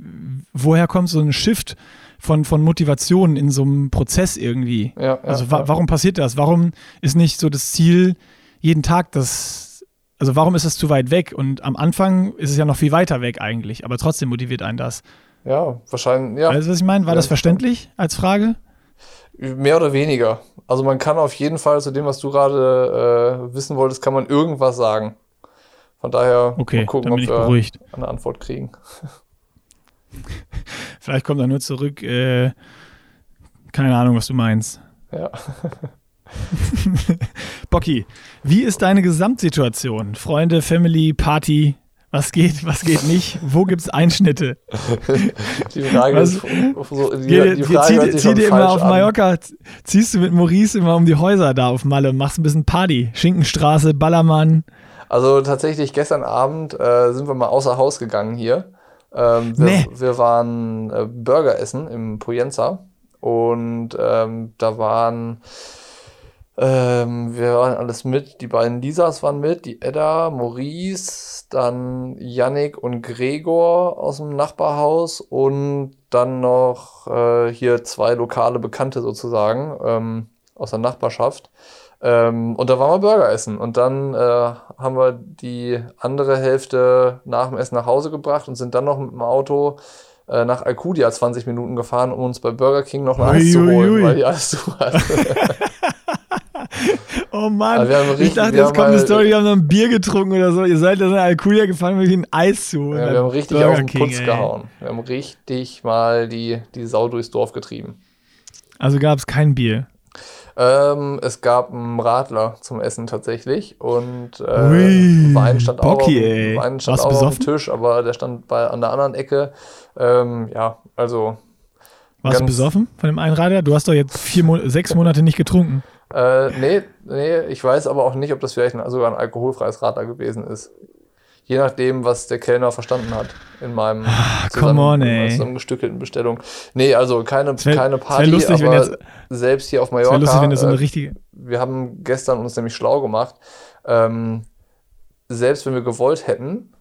woher kommt so ein Shift von, von Motivation in so einem Prozess irgendwie? Ja, ja, also wa warum passiert das? Warum ist nicht so das Ziel jeden Tag das, also warum ist es zu weit weg? Und am Anfang ist es ja noch viel weiter weg eigentlich, aber trotzdem motiviert einen das. Ja, wahrscheinlich, ja. Weißt du, was ich meine? War ja, das verständlich als Frage? Mehr oder weniger. Also man kann auf jeden Fall zu dem, was du gerade äh, wissen wolltest, kann man irgendwas sagen. Von daher okay, mal gucken, ob wir eine Antwort kriegen. (laughs) Vielleicht kommt er nur zurück. Äh, keine Ahnung, was du meinst. Ja. (laughs) Bocky, wie ist deine Gesamtsituation? Freunde, Family, Party, was geht, was geht nicht? Wo gibt es Einschnitte? (laughs) Die Frage was, ist, so, die, die, die Frage zieh, zieh dir immer auf Mallorca, ziehst du mit Maurice immer um die Häuser da auf Malle, machst ein bisschen Party, Schinkenstraße, Ballermann. Also tatsächlich gestern Abend äh, sind wir mal außer Haus gegangen hier. Ähm, wir, nee. wir waren äh, Burger essen im Poyenza und ähm, da waren ähm, wir waren alles mit. Die beiden Lisas waren mit, die Edda, Maurice, dann Yannick und Gregor aus dem Nachbarhaus und dann noch äh, hier zwei lokale Bekannte sozusagen ähm, aus der Nachbarschaft. Ähm, und da waren wir Burger essen. Und dann äh, haben wir die andere Hälfte nach dem Essen nach Hause gebracht und sind dann noch mit dem Auto äh, nach Alcudia 20 Minuten gefahren, um uns bei Burger King noch Eis zu holen, weil die alles zu hatten. (laughs) (laughs) (laughs) Oh Mann, richtig, ich dachte, jetzt kommt eine Story, wir haben noch ein Bier getrunken oder so. Ihr seid dann in Alculia gefahren, um ein Eis zu. Ja, wir haben richtig Burger auf den King, Putz ey. gehauen. Wir haben richtig mal die, die Sau durchs Dorf getrieben. Also gab es kein Bier? Ähm, es gab einen Radler zum Essen tatsächlich und äh, Ui, Wein stand auch, Bocki, auf, ey. Wein stand auch auf dem besoffen? Tisch, aber der stand bei, an der anderen Ecke. Ähm, ja, also Warst du besoffen von dem Einrader? Du hast doch jetzt vier Mo sechs Monate nicht getrunken. Äh, nee, nee, ich weiß aber auch nicht, ob das vielleicht ein, sogar ein alkoholfreies Radler gewesen ist. Je nachdem, was der Kellner verstanden hat in meinem Ah, come on, in zusammengestückelten Bestellung. Nee, also keine, wär- keine Party, lustig, wenn aber jetzt- selbst hier auf Mallorca, lustig, wenn du so eine äh, richtige. wir haben gestern uns nämlich schlau gemacht, ähm, selbst wenn wir gewollt hätten,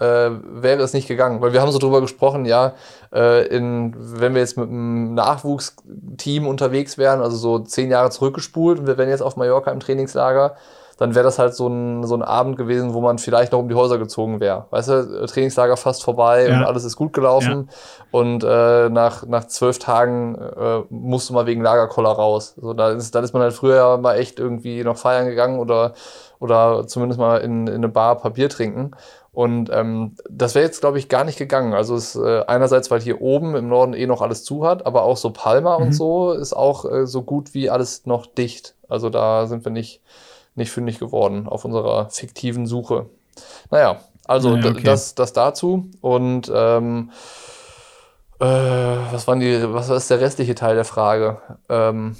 äh, wäre es nicht gegangen. Weil wir haben so drüber gesprochen, ja, äh, in, wenn wir jetzt mit einem Nachwuchsteam unterwegs wären, also so zehn Jahre zurückgespult und wir wären jetzt auf Mallorca im Trainingslager, dann wäre das halt so ein, so ein Abend gewesen, wo man vielleicht noch um die Häuser gezogen wäre. Weißt du, Trainingslager fast vorbei Ja. und alles ist gut gelaufen. Und äh, nach, nach zwölf Tagen äh, musst du mal wegen Lagerkoller raus. So, da ist, dann ist man halt früher mal echt irgendwie noch feiern gegangen oder, oder zumindest mal in, in eine Bar Papier trinken. Und ähm, das wäre jetzt, glaube ich, gar nicht gegangen. Also es äh, einerseits, weil hier oben im Norden eh noch alles zu hat, aber auch so Palma Mhm. und so ist auch äh, so gut wie alles noch dicht. Also da sind wir nicht, nicht fündig geworden auf unserer fiktiven Suche. Naja, also Naja, okay. das, das dazu. Und ähm, äh, was waren die, was ist der restliche Teil der Frage? Ähm,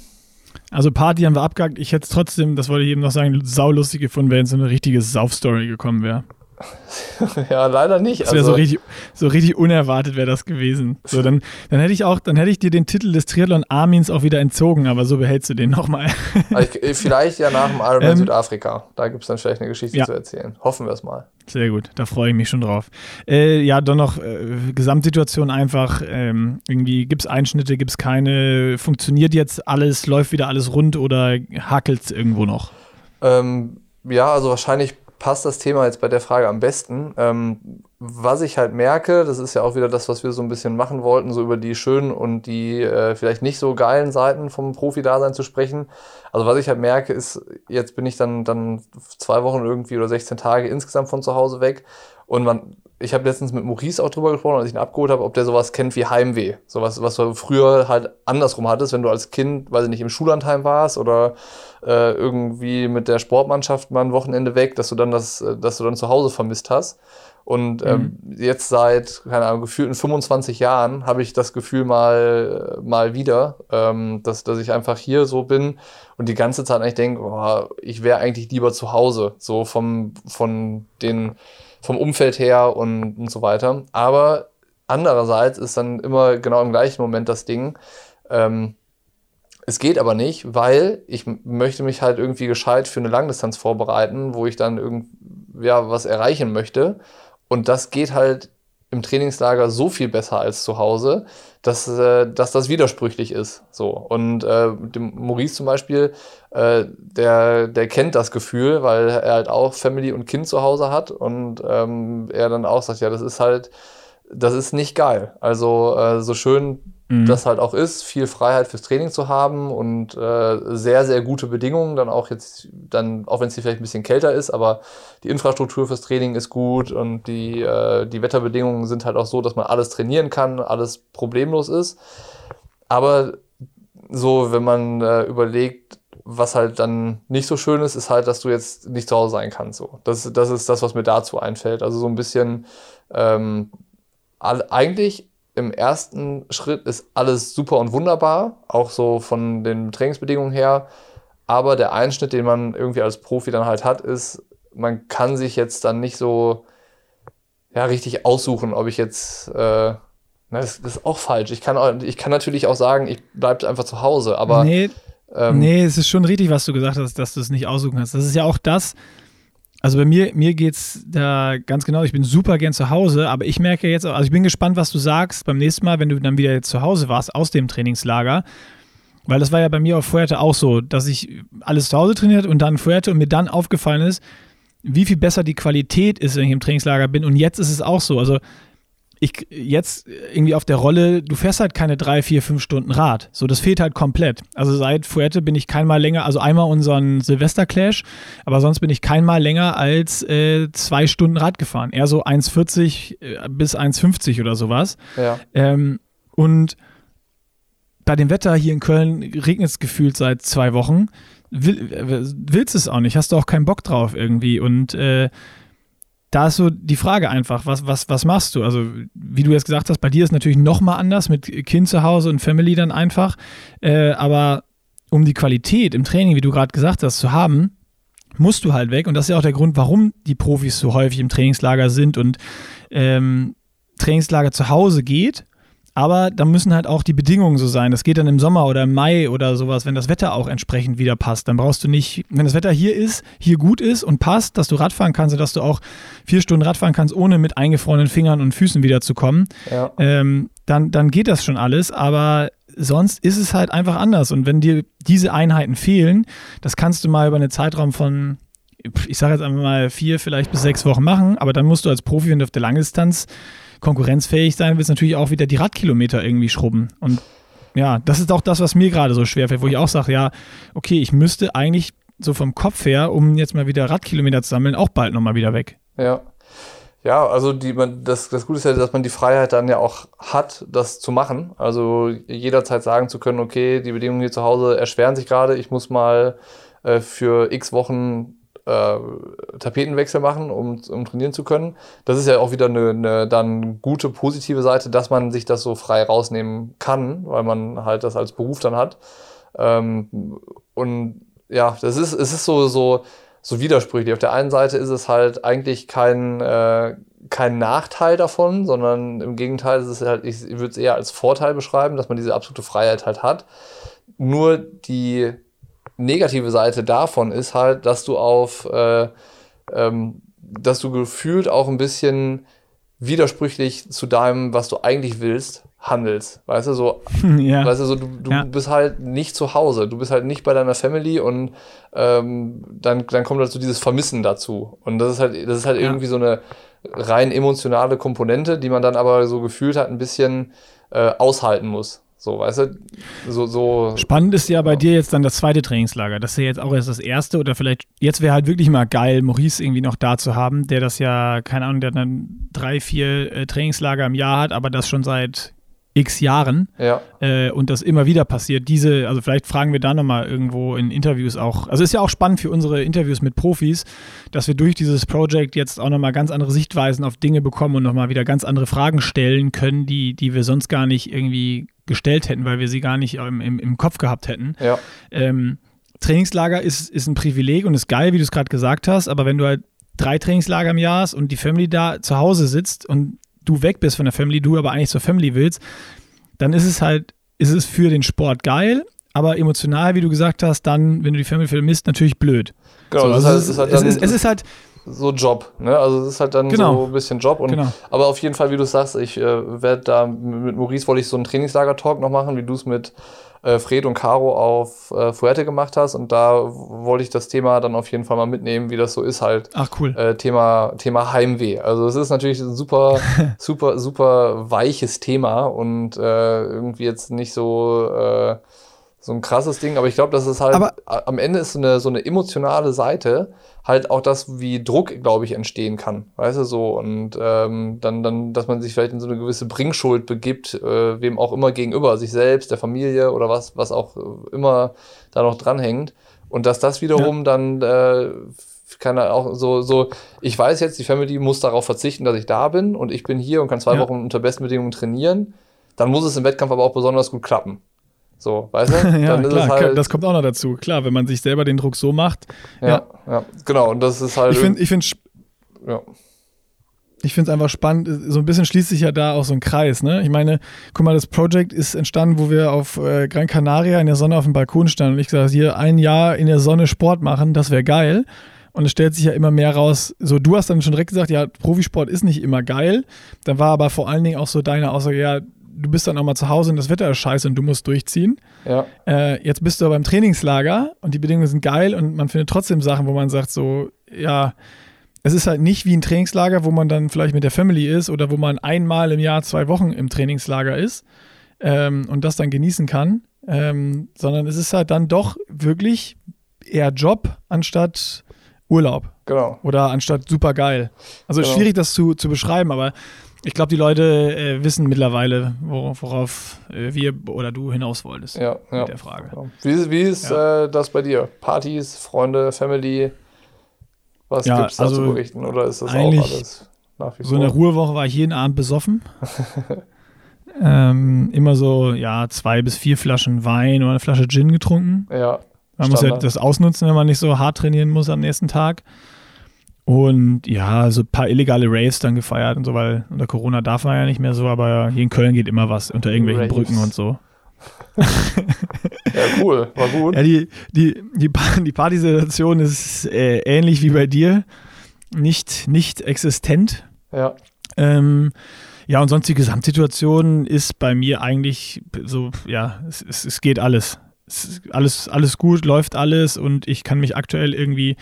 Also Party haben wir abgehakt. Ich hätte es trotzdem, das wollte ich eben noch sagen, saulustig gefunden, wenn so eine richtige Sauf-Story gekommen wäre. (laughs) ja, leider nicht. Das wäre Also, so richtig, so richtig unerwartet wäre das gewesen. So, dann, dann hätte ich auch, dann hätte ich dir den Titel des Triathlon Armins auch wieder entzogen, aber so behältst du den nochmal. ich, äh, vielleicht ja nach dem (laughs) Ironman Ähm, Südafrika. Da gibt es dann vielleicht eine Geschichte Ja. zu erzählen. Hoffen wir es mal. Sehr gut, da freue ich mich schon drauf. Äh, ja, dann noch äh, Gesamtsituation einfach. Ähm, irgendwie gibt es Einschnitte, gibt es keine. Funktioniert jetzt alles, läuft wieder alles rund oder hakelt es irgendwo noch? Ähm, ja, also wahrscheinlich passt das Thema jetzt bei der Frage am besten. Ähm, was ich halt merke, das ist ja auch wieder das, was wir so ein bisschen machen wollten, so über die schönen und die äh, vielleicht nicht so geilen Seiten vom Profi-Dasein zu sprechen. Also was ich halt merke, ist, jetzt bin ich dann, dann zwei Wochen irgendwie oder 16 Tage insgesamt von zu Hause weg und man, ich habe letztens mit Maurice auch drüber gesprochen, als ich ihn abgeholt habe, ob der sowas kennt wie Heimweh. Sowas, was du früher halt andersrum hattest, wenn du als Kind, weiß ich nicht, im Schullandheim warst oder äh, irgendwie mit der Sportmannschaft mal ein Wochenende weg, dass du dann das, äh, dass du dann zu Hause vermisst hast. Und ähm, jetzt seit, keine Ahnung, gefühlten 25 Jahren habe ich das Gefühl mal, mal wieder, ähm, dass, dass ich einfach hier so bin und die ganze Zeit eigentlich denke, oh, ich wäre eigentlich lieber zu Hause, so vom, von den, vom Umfeld her und, und so weiter. Aber andererseits ist dann immer genau im gleichen Moment das Ding, ähm, es geht aber nicht, weil ich möchte mich halt irgendwie gescheit für eine Langdistanz vorbereiten, wo ich dann irgend, ja, was erreichen möchte. Und das geht halt im Trainingslager so viel besser als zu Hause, dass, äh, dass das widersprüchlich ist. So. Und äh, Maurice zum Beispiel, äh, der, der kennt das Gefühl, weil er halt auch Family und Kind zu Hause hat und ähm, er dann auch sagt, ja, das ist halt, das ist nicht geil. Also äh, so schön Mhm. das halt auch ist, viel Freiheit fürs Training zu haben und äh, sehr, sehr gute Bedingungen, dann auch jetzt, dann, auch wenn es hier vielleicht ein bisschen kälter ist, aber die Infrastruktur fürs Training ist gut und die, äh, die Wetterbedingungen sind halt auch so, dass man alles trainieren kann, alles problemlos ist. Aber so, wenn man äh, überlegt, was halt dann nicht so schön ist, ist halt, dass du jetzt nicht zu Hause sein kannst. So. Das, das ist das, was mir dazu einfällt. Also so ein bisschen ähm, eigentlich im ersten Schritt ist alles super und wunderbar, auch so von den Trainingsbedingungen her. Aber der Einschnitt, den man irgendwie als Profi dann halt hat, ist, man kann sich jetzt dann nicht so ja, richtig aussuchen, ob ich jetzt. Äh, na, das, das ist auch falsch. Ich kann, auch, ich kann natürlich auch sagen, ich bleibe einfach zu Hause, aber. nee, ähm, nee, es ist schon richtig, was du gesagt hast, dass du es nicht aussuchen kannst. Das ist ja auch das. Also bei mir, mir geht es da ganz genau, ich bin super gern zu Hause, aber ich merke jetzt, also ich bin gespannt, was du sagst beim nächsten Mal, wenn du dann wieder zu Hause warst aus dem Trainingslager. Weil das war ja bei mir auf Fuerte auch so, dass ich alles zu Hause trainiert und dann Fuerte und mir dann aufgefallen ist, wie viel besser die Qualität ist, wenn ich im Trainingslager bin. Und jetzt ist es auch so. Also ich jetzt irgendwie auf der Rolle, du fährst halt keine drei, vier, fünf Stunden Rad. So, das fehlt halt komplett. Also seit Fuerte bin ich kein Mal länger, also einmal unseren Silvester-Clash, aber sonst bin ich kein Mal länger als äh, zwei Stunden Rad gefahren. Eher so 1,40 äh, bis 1,50 oder sowas. ja. Ähm, und bei dem Wetter hier in Köln regnet es gefühlt seit zwei Wochen. Will, willst es auch nicht, hast du auch keinen Bock drauf irgendwie. Und äh, da ist so die Frage einfach, was, was, was machst du? Also, wie du jetzt gesagt hast, bei dir ist natürlich nochmal anders mit Kind zu Hause und Family dann einfach. Äh, aber um die Qualität im Training, wie du gerade gesagt hast, zu haben, musst du halt weg. Und das ist ja auch der Grund, warum die Profis so häufig im Trainingslager sind und ähm, Trainingslager zu Hause geht aber da müssen halt auch die Bedingungen so sein. Das geht dann im Sommer oder im Mai oder sowas, wenn das Wetter auch entsprechend wieder passt. Dann brauchst du nicht, wenn das Wetter hier ist, hier gut ist und passt, dass du Radfahren kannst und dass du auch vier Stunden Radfahren kannst, ohne mit eingefrorenen Fingern und Füßen wiederzukommen, ja. ähm, dann, dann geht das schon alles. Aber sonst ist es halt einfach anders. Und wenn dir diese Einheiten fehlen, das kannst du mal über einen Zeitraum von ich sage jetzt einfach mal vier, vielleicht bis sechs Wochen machen, aber dann musst du als Profi, wenn du auf der Langdistanz konkurrenzfähig sein willst, natürlich auch wieder die Radkilometer irgendwie schrubben. Und ja, das ist auch das, was mir gerade so schwer fällt, wo ich auch sage, ja, okay, ich müsste eigentlich so vom Kopf her, um jetzt mal wieder Radkilometer zu sammeln, auch bald nochmal wieder weg. Ja. Ja, also die, man, das, das Gute ist ja, dass man die Freiheit dann ja auch hat, das zu machen. Also jederzeit sagen zu können, okay, die Bedingungen hier zu Hause erschweren sich gerade, ich muss mal äh, für x Wochen äh, Tapetenwechsel machen, um, um trainieren zu können. Das ist ja auch wieder eine, eine dann gute, positive Seite, dass man sich das so frei rausnehmen kann, weil man halt das als Beruf dann hat. Ähm, und ja, das ist, es ist so, so, so widersprüchlich. Auf der einen Seite ist es halt eigentlich kein, äh, kein Nachteil davon, sondern im Gegenteil es halt, ich würde es eher als Vorteil beschreiben, dass man diese absolute Freiheit halt hat. Nur die negative Seite davon ist halt, dass du auf, äh, ähm, dass du gefühlt auch ein bisschen widersprüchlich zu deinem, was du eigentlich willst, handelst. Weißt du, so, (laughs) ja. weißt du, so, du, du ja. bist halt nicht zu Hause, du bist halt nicht bei deiner Family und ähm, dann, dann kommt halt so dieses Vermissen dazu. Und das ist halt, das ist halt ja. irgendwie so eine rein emotionale Komponente, die man dann aber so gefühlt hat, ein bisschen äh, aushalten muss. So, weißt du, so, so. Spannend ist ja bei ja. dir jetzt dann das zweite Trainingslager. Das ist ja jetzt auch erst das erste oder vielleicht, jetzt wäre halt wirklich mal geil, Maurice irgendwie noch da zu haben, der das ja, keine Ahnung, der dann drei, vier äh, Trainingslager im Jahr hat, aber das schon seit x Jahren ja. äh, und das immer wieder passiert. Diese, also vielleicht fragen wir da nochmal irgendwo in Interviews auch. Also ist ja auch spannend für unsere Interviews mit Profis, dass wir durch dieses Projekt jetzt auch nochmal ganz andere Sichtweisen auf Dinge bekommen und nochmal wieder ganz andere Fragen stellen können, die, die wir sonst gar nicht irgendwie gestellt hätten, weil wir sie gar nicht im, im, im Kopf gehabt hätten. Ja. Ähm, Trainingslager ist, ist ein Privileg und ist geil, wie du es gerade gesagt hast, aber wenn du halt drei Trainingslager im Jahr hast und die Family da zu Hause sitzt und du weg bist von der Family, du aber eigentlich zur Family willst, dann ist es halt, ist es für den Sport geil, aber emotional, wie du gesagt hast, dann, wenn du die Family vermisst, natürlich blöd. Genau, so, also das heißt, es, ist halt es, ist, es ist halt so Job, ne? Also es ist halt dann genau. so ein bisschen Job. Und, genau. Aber auf jeden Fall, wie du sagst, ich äh, werde da mit Maurice wollte ich so einen Trainingslager-Talk noch machen, wie du es mit äh, Fred und Caro auf äh, Fuerte gemacht hast. Und da wollte ich das Thema dann auf jeden Fall mal mitnehmen, wie das so ist halt. Ach cool. Äh, Thema, Thema Heimweh. Also es ist natürlich ein super, (laughs) super, super weiches Thema und äh, irgendwie jetzt nicht so äh, so ein krasses Ding, aber ich glaube, das ist halt aber am Ende ist so eine, so eine emotionale Seite halt auch das, wie Druck, glaube ich, entstehen kann. Weißt du, so und ähm, dann, dann, dass man sich vielleicht in so eine gewisse Bringschuld begibt, äh, wem auch immer gegenüber, sich selbst, der Familie oder was, was auch immer da noch dranhängt. Und dass das wiederum ja. dann äh, kann auch so, so, ich weiß jetzt, die Family muss darauf verzichten, dass ich da bin und ich bin hier und kann zwei ja. Wochen unter besten Bedingungen trainieren. Dann muss es im Wettkampf aber auch besonders gut klappen. So, weißt du? (laughs) ja, klar, halt das kommt auch noch dazu. Klar, wenn man sich selber den Druck so macht. Ja, ja, ja genau. Und das ist halt. Ich finde, ich finde, ja. Ich finde es einfach spannend, so ein bisschen schließt sich ja da auch so ein Kreis, ne? Ich meine, guck mal, das Projekt ist entstanden, wo wir auf äh, Gran Canaria in der Sonne auf dem Balkon standen und ich gesagt, hier ein Jahr in der Sonne Sport machen, das wäre geil. Und es stellt sich ja immer mehr raus, so du hast dann schon direkt gesagt, ja, Profisport ist nicht immer geil. Dann war aber vor allen Dingen auch so deine Aussage, ja, du bist dann auch mal zu Hause und das Wetter ist scheiße und du musst durchziehen. Ja. Äh, jetzt bist du aber im Trainingslager und die Bedingungen sind geil und man findet trotzdem Sachen, wo man sagt so, ja, es ist halt nicht wie ein Trainingslager, wo man dann vielleicht mit der Family ist oder wo man einmal im Jahr zwei Wochen im Trainingslager ist ähm, und das dann genießen kann, ähm, sondern es ist halt dann doch wirklich eher Job anstatt Urlaub. Genau. Oder anstatt super geil. Also genau. schwierig das zu, zu beschreiben, aber Ich glaube, die Leute äh, wissen mittlerweile, worauf, worauf äh, wir oder du hinaus wolltest. Ja, ja. Mit der Frage. Genau. Wie, wie ist ja. äh, das bei dir? Partys, Freunde, Family? Was ja, gibt es da also zu berichten? Oder ist das auch eigentlich alles nach wie So vor? in der Ruhewoche war ich jeden Abend besoffen. (laughs) ähm, immer so, ja, zwei bis vier Flaschen Wein oder eine Flasche Gin getrunken. ja, Man muss ja Standard. das ausnutzen, wenn man nicht so hart trainieren muss am nächsten Tag. Und ja, so ein paar illegale Raves dann gefeiert und so, weil unter Corona darf man ja nicht mehr so, aber hier in Köln geht immer was unter irgendwelchen Raves. Brücken und so. ja, cool, war gut. Ja, die, die, die, die Partysituation ist äh, ähnlich wie bei dir. Nicht, nicht existent. Ja, Ähm, ja, und sonst die Gesamtsituation ist bei mir eigentlich so, ja, es, es, es geht alles. Alles, alles gut, läuft alles und ich kann mich aktuell irgendwie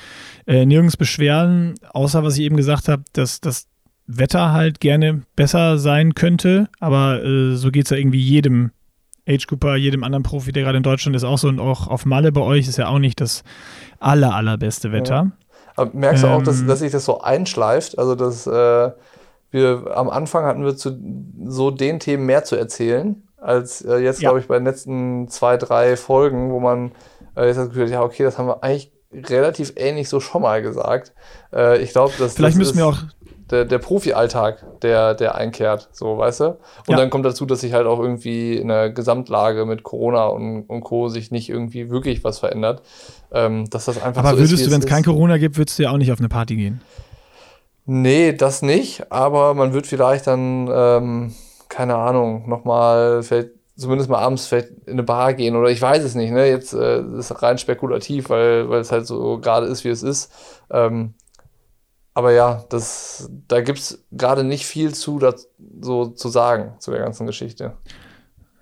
äh, nirgends beschweren, außer was ich eben gesagt habe, dass das Wetter halt gerne besser sein könnte. Aber äh, so geht es ja irgendwie jedem Age Cooper, jedem anderen Profi, der gerade in Deutschland ist, auch so und auch auf Malle bei euch ist ja auch nicht das aller, allerbeste Wetter. Aber merkst du auch, dass, Ähm. dass sich das so einschleift? Also, dass äh, wir am Anfang hatten wir zu so den Themen mehr zu erzählen, als äh, jetzt, Ja. glaube ich, bei den letzten zwei, drei Folgen, wo man äh, jetzt das Gefühl hat, ja, okay, das haben wir eigentlich relativ ähnlich so schon mal gesagt. Äh, ich glaube, dass Vielleicht das müssen ist wir auch der, der Profi-Alltag, der, der einkehrt, so, weißt du? Und Ja. dann kommt dazu, dass sich halt auch irgendwie in der Gesamtlage mit Corona und, und Co. sich nicht irgendwie wirklich was verändert. Ähm, dass das einfach Aber so würdest ist, du, wenn es kein Corona gibt, würdest du ja auch nicht auf eine Party gehen. Nee, das nicht, aber man wird vielleicht dann, ähm, keine Ahnung, nochmal, vielleicht zumindest mal abends vielleicht in eine Bar gehen oder ich weiß es nicht, ne? Jetzt äh, ist es rein spekulativ, weil, weil es halt so gerade ist, wie es ist. Ähm, aber ja, das, da gibt's gerade nicht viel zu, das, so zu sagen zu der ganzen Geschichte.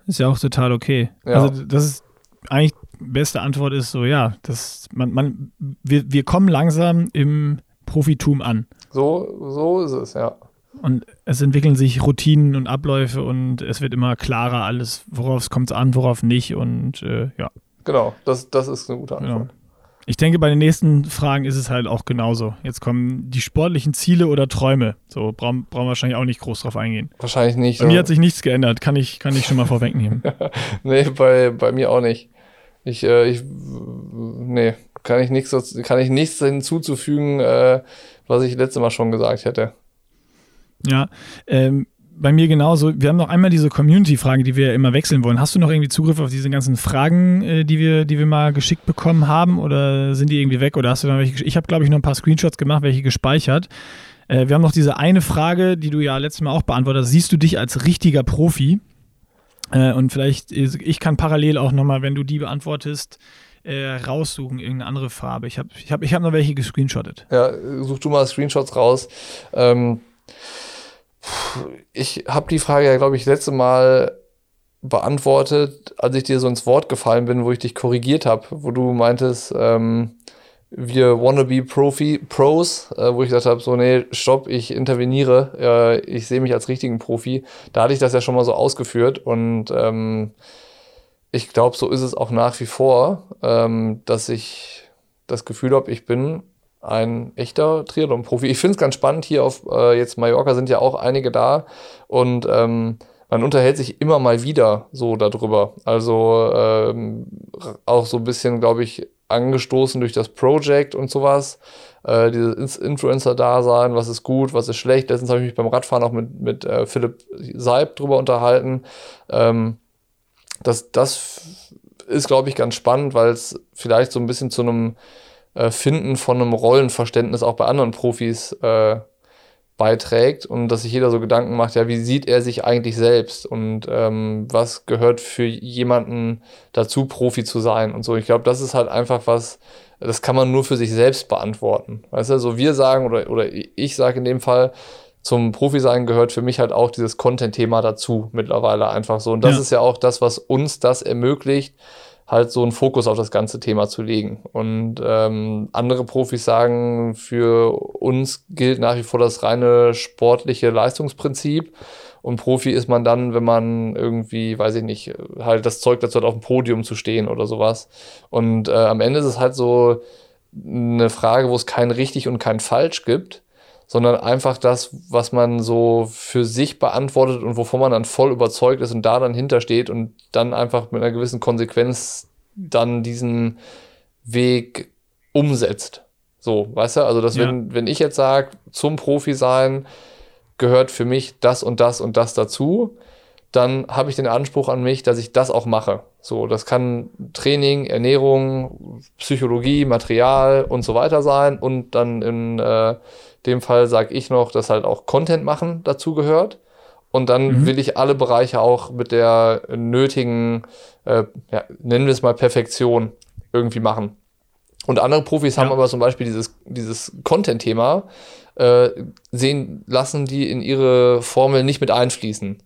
Ist ja auch total okay. Ja. Also das ist eigentlich beste Antwort ist so, ja, das, man, man, wir, wir kommen langsam im Profitum an. So, so ist es, ja. Und es entwickeln sich Routinen und Abläufe und es wird immer klarer alles, worauf es kommt an, worauf nicht. Und äh, ja, Genau, das, das ist eine gute genau. Antwort. Ich denke, bei den nächsten Fragen ist es halt auch genauso. Jetzt kommen die sportlichen Ziele oder Träume. So brauchen, brauchen wir wahrscheinlich auch nicht groß drauf eingehen. Wahrscheinlich nicht. Bei mir hat sich nichts geändert, kann ich, kann ich schon mal vorwegnehmen. (laughs) Nee, bei, bei mir auch nicht. Ich, äh, ich, nee, kann ich nichts, kann ich nichts hinzuzufügen, äh, was ich letztes Mal schon gesagt hätte. Ja, ähm, bei mir genauso. Wir haben noch einmal diese Community-Frage, die wir ja immer wechseln wollen. Hast du noch irgendwie Zugriff auf diese ganzen Fragen, äh, die, wir, die wir mal geschickt bekommen haben? Oder sind die irgendwie weg? Oder hast du da welche? Ich habe, glaube ich, noch ein paar Screenshots gemacht, welche gespeichert. Äh, wir haben noch diese eine Frage, die du ja letztes Mal auch beantwortet hast. Siehst du dich als richtiger Profi? Äh, und vielleicht, ich kann parallel auch nochmal, wenn du die beantwortest, äh, raussuchen, irgendeine andere Farbe. Ich habe ich hab, ich hab noch welche gescreenshottet. Ja, such du mal Screenshots raus. Ähm, ich habe die Frage ja, glaube ich, letzte Mal beantwortet, als ich dir so ins Wort gefallen bin, wo ich dich korrigiert habe, wo du meintest, ähm, wir wannabe Profi, Pros, äh, wo ich gesagt habe, so, nee, stopp, ich interveniere, äh, ich sehe mich als richtigen Profi. Da hatte ich das ja schon mal so ausgeführt und ähm, ich glaube, so ist es auch nach wie vor, ähm, dass ich das Gefühl habe, ich bin ein echter Triathlon-Profi. Ich finde es ganz spannend, hier auf äh, jetzt Mallorca sind ja auch einige da und ähm, man unterhält sich immer mal wieder so darüber. Also ähm, auch so ein bisschen, glaube ich, angestoßen durch das Project und sowas. Äh, dieses Influencer-Dasein, was ist gut, was ist schlecht. Letztens habe ich mich beim Radfahren auch mit, mit äh, Philipp Seib drüber unterhalten. Ähm, das, das ist, glaube ich, ganz spannend, weil es vielleicht so ein bisschen zu einem äh, Finden von einem Rollenverständnis auch bei anderen Profis äh, beiträgt und dass sich jeder so Gedanken macht, ja, wie sieht er sich eigentlich selbst und ähm, was gehört für jemanden dazu, Profi zu sein und so. Ich glaube, das ist halt einfach was, das kann man nur für sich selbst beantworten. Weißt du, so wir sagen oder, oder ich sage in dem Fall, zum Profi sein gehört für mich halt auch dieses Content-Thema dazu mittlerweile einfach so. Und das Ja. ist ja auch das, was uns das ermöglicht, halt so einen Fokus auf das ganze Thema zu legen. Und ähm, andere Profis sagen, für uns gilt nach wie vor das reine sportliche Leistungsprinzip. Und Profi ist man dann, wenn man irgendwie, weiß ich nicht, halt das Zeug dazu hat, auf dem Podium zu stehen oder sowas. Und äh, am Ende ist es halt so eine Frage, wo es kein richtig und kein falsch gibt, sondern einfach das, was man so für sich beantwortet und wovon man dann voll überzeugt ist und da dann hintersteht und dann einfach mit einer gewissen Konsequenz dann diesen Weg umsetzt. So, weißt du? Also, dass ja. wenn, wenn ich jetzt sage, zum Profi sein gehört für mich das und das und das dazu, dann habe ich den Anspruch an mich, dass ich das auch mache. So, das kann Training, Ernährung, Psychologie, Material und so weiter sein. Und dann in äh, dem Fall sage ich noch, dass halt auch Content machen dazu gehört. Und dann mhm. will ich alle Bereiche auch mit der nötigen, äh, ja, nennen wir es mal Perfektion irgendwie machen. Und andere Profis ja. haben aber zum Beispiel dieses, dieses Content-Thema, äh, sehen, lassen die in ihre Formel nicht mit einfließen.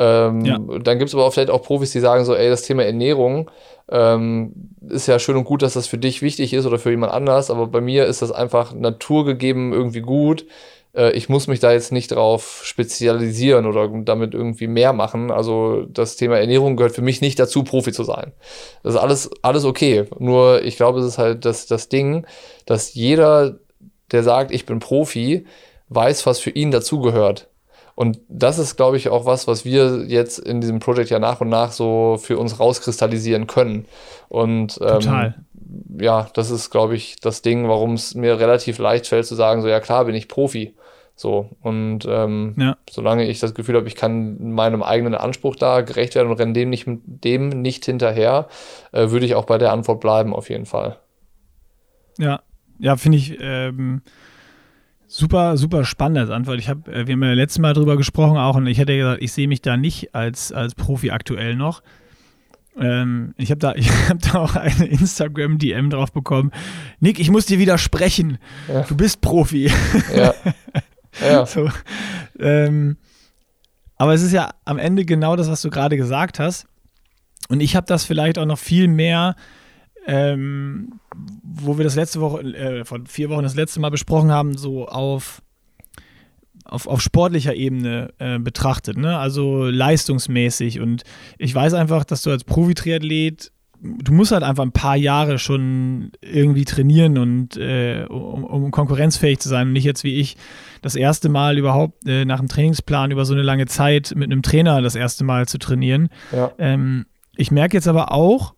Ähm, ja. Dann gibt es aber auch vielleicht auch Profis, die sagen so, ey, das Thema Ernährung ähm, ist ja schön und gut, dass das für dich wichtig ist oder für jemand anders, aber bei mir ist das einfach naturgegeben irgendwie gut. Äh, ich muss mich da jetzt nicht drauf spezialisieren oder damit irgendwie mehr machen. Also das Thema Ernährung gehört für mich nicht dazu, Profi zu sein. Das ist alles, alles okay. Nur ich glaube, es ist halt das, das Ding, dass jeder, der sagt, ich bin Profi, weiß, was für ihn dazugehört. Und das ist, glaube ich, auch was, was wir jetzt in diesem Projekt ja nach und nach so für uns rauskristallisieren können. Und ähm, Total. ja, das ist, glaube ich, das Ding, warum es mir relativ leicht fällt zu sagen, so ja klar, bin ich Profi. So, und ähm, ja. solange ich das Gefühl habe, ich kann meinem eigenen Anspruch da gerecht werden und renne dem nicht, dem nicht hinterher, äh, würde ich auch bei der Antwort bleiben, auf jeden Fall. Ja, ja, finde ich, ähm, Super, super spannend als Antwort. Ich habe, äh, wir haben ja letztes Mal drüber gesprochen auch und ich hätte gesagt, ich sehe mich da nicht als, als Profi aktuell noch. Ähm, ich habe da, (laughs) hab da auch eine Instagram-DM drauf bekommen. Nick, ich muss dir widersprechen. Ja. Du bist Profi. Ja. ja. (laughs) so, ähm, aber es ist ja am Ende genau das, was du gerade gesagt hast. Und ich habe das vielleicht auch noch viel mehr ähm, wo wir das letzte Woche, äh, vor vier Wochen das letzte Mal besprochen haben, so auf, auf, auf sportlicher Ebene äh, betrachtet, ne? also leistungsmäßig. Und ich weiß einfach, dass du als Profi-Triathlet, du musst halt einfach ein paar Jahre schon irgendwie trainieren und äh, um, um, konkurrenzfähig zu sein und nicht jetzt wie ich das erste Mal überhaupt äh, nach dem Trainingsplan über so eine lange Zeit mit einem Trainer das erste Mal zu trainieren. Ja. Ähm, ich merke jetzt aber auch,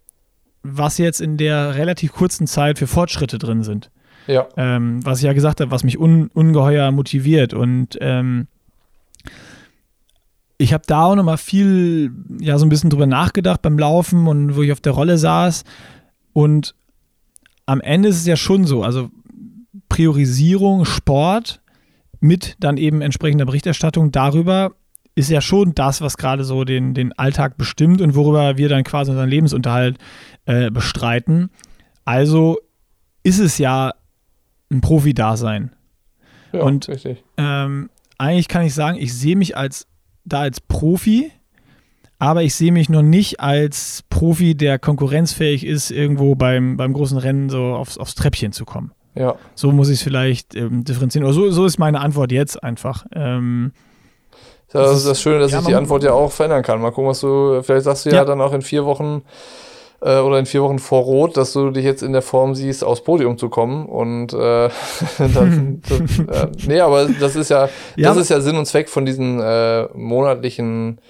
was jetzt in der relativ kurzen Zeit für Fortschritte drin sind. Ja. Ähm, was ich ja gesagt habe, was mich un, ungeheuer motiviert. Und ähm, ich habe da auch nochmal viel, ja, so ein bisschen drüber nachgedacht beim Laufen und wo ich auf der Rolle saß. Und am Ende ist es ja schon so, also Priorisierung, Sport mit dann eben entsprechender Berichterstattung darüber ist ja schon das, was gerade so den, den Alltag bestimmt und worüber wir dann quasi unseren Lebensunterhalt äh, bestreiten. Also ist es ja ein Profi-Dasein. Ja, und ähm, eigentlich kann ich sagen, ich sehe mich als da als Profi, aber ich sehe mich noch nicht als Profi, der konkurrenzfähig ist, irgendwo beim, beim großen Rennen so aufs, aufs Treppchen zu kommen. Ja. So muss ich es vielleicht ähm, differenzieren. Oder so, so ist meine Antwort jetzt einfach. Ähm, das ist das Schöne, dass ja, sich die Antwort ja auch verändern kann. Mal gucken, was du, vielleicht sagst du ja, ja dann auch in vier Wochen äh, oder in vier Wochen vor Rot, dass du dich jetzt in der Form siehst, aufs Podium zu kommen. Und äh, (laughs) dann, das, (laughs) äh, nee, aber das ist ja, ja, das ist ja Sinn und Zweck von diesen äh, monatlichen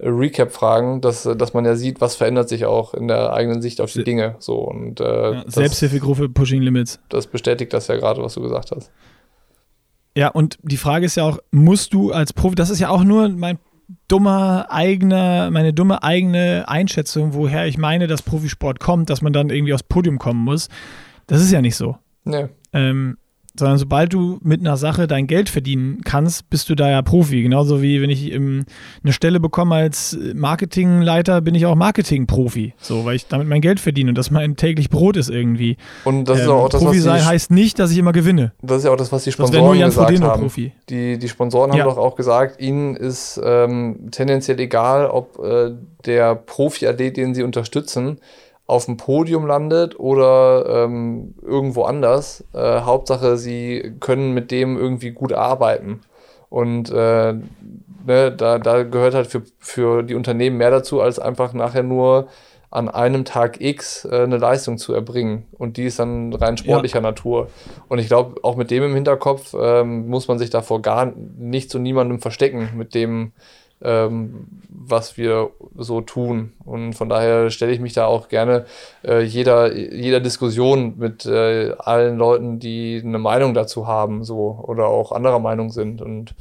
Recap-Fragen, dass, dass man ja sieht, was verändert sich auch in der eigenen Sicht auf die Dinge. So und äh, ja, Selbsthilfegruppe Pushing Limits. Das bestätigt das ja gerade, was du gesagt hast. Ja, und die Frage ist ja auch, musst du als Profi, das ist ja auch nur mein dummer eigener, meine dumme eigene Einschätzung, woher ich meine, dass Profisport kommt, dass man dann irgendwie aufs Podium kommen muss. Das ist ja nicht so. Nee. Ähm, sondern sobald du mit einer Sache dein Geld verdienen kannst, bist du da ja Profi. Genauso wie wenn ich ähm, eine Stelle bekomme als Marketingleiter, bin ich auch Marketingprofi. So, weil ich damit mein Geld verdiene und das mein täglich Brot ist irgendwie. Und das ist ähm, auch das, Profi sein heißt nicht, dass ich immer gewinne. Das ist ja auch das, was die Sponsoren nur Jan gesagt Frodeno haben. Profi. Die, die Sponsoren haben ja. doch auch gesagt, ihnen ist ähm, tendenziell egal, ob äh, der Profi-Athlet, den sie unterstützen, auf dem Podium landet oder ähm, irgendwo anders. Äh, Hauptsache, sie können mit dem irgendwie gut arbeiten. Und äh, ne, da, da gehört halt für, für die Unternehmen mehr dazu, als einfach nachher nur an einem Tag X äh, eine Leistung zu erbringen. Und die ist dann rein sportlicher ja. Natur. Und ich glaube, auch mit dem im Hinterkopf ähm, muss man sich davor gar nicht zu niemandem verstecken, mit dem, ähm, was wir so tun. Und von daher stelle ich mich da auch gerne äh, jeder, jeder Diskussion mit äh, allen Leuten, die eine Meinung dazu haben, so oder auch anderer Meinung sind. Und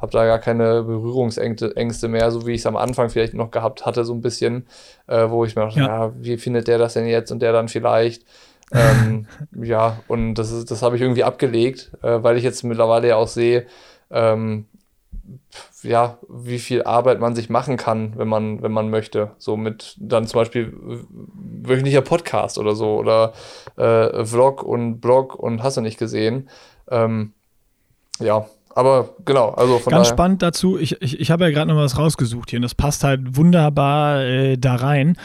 habe da gar keine Berührungsängste mehr, so wie ich es am Anfang vielleicht noch gehabt hatte, so ein bisschen, äh, wo ich mir dachte, ja. ja. wie findet der das denn jetzt und der dann vielleicht. ähm, (laughs) ja, und das, ist, das habe ich irgendwie abgelegt, äh, weil ich jetzt mittlerweile ja auch sehe, ähm, ja, wie viel Arbeit man sich machen kann, wenn man, wenn man möchte. So mit dann zum Beispiel wöchentlicher Podcast oder so oder äh, Vlog und Blog und hast du nicht gesehen. Ähm, ja, aber genau, also von Ganz daher. spannend dazu, ich, ich, ich habe ja gerade noch was rausgesucht hier und das passt halt wunderbar äh, da rein,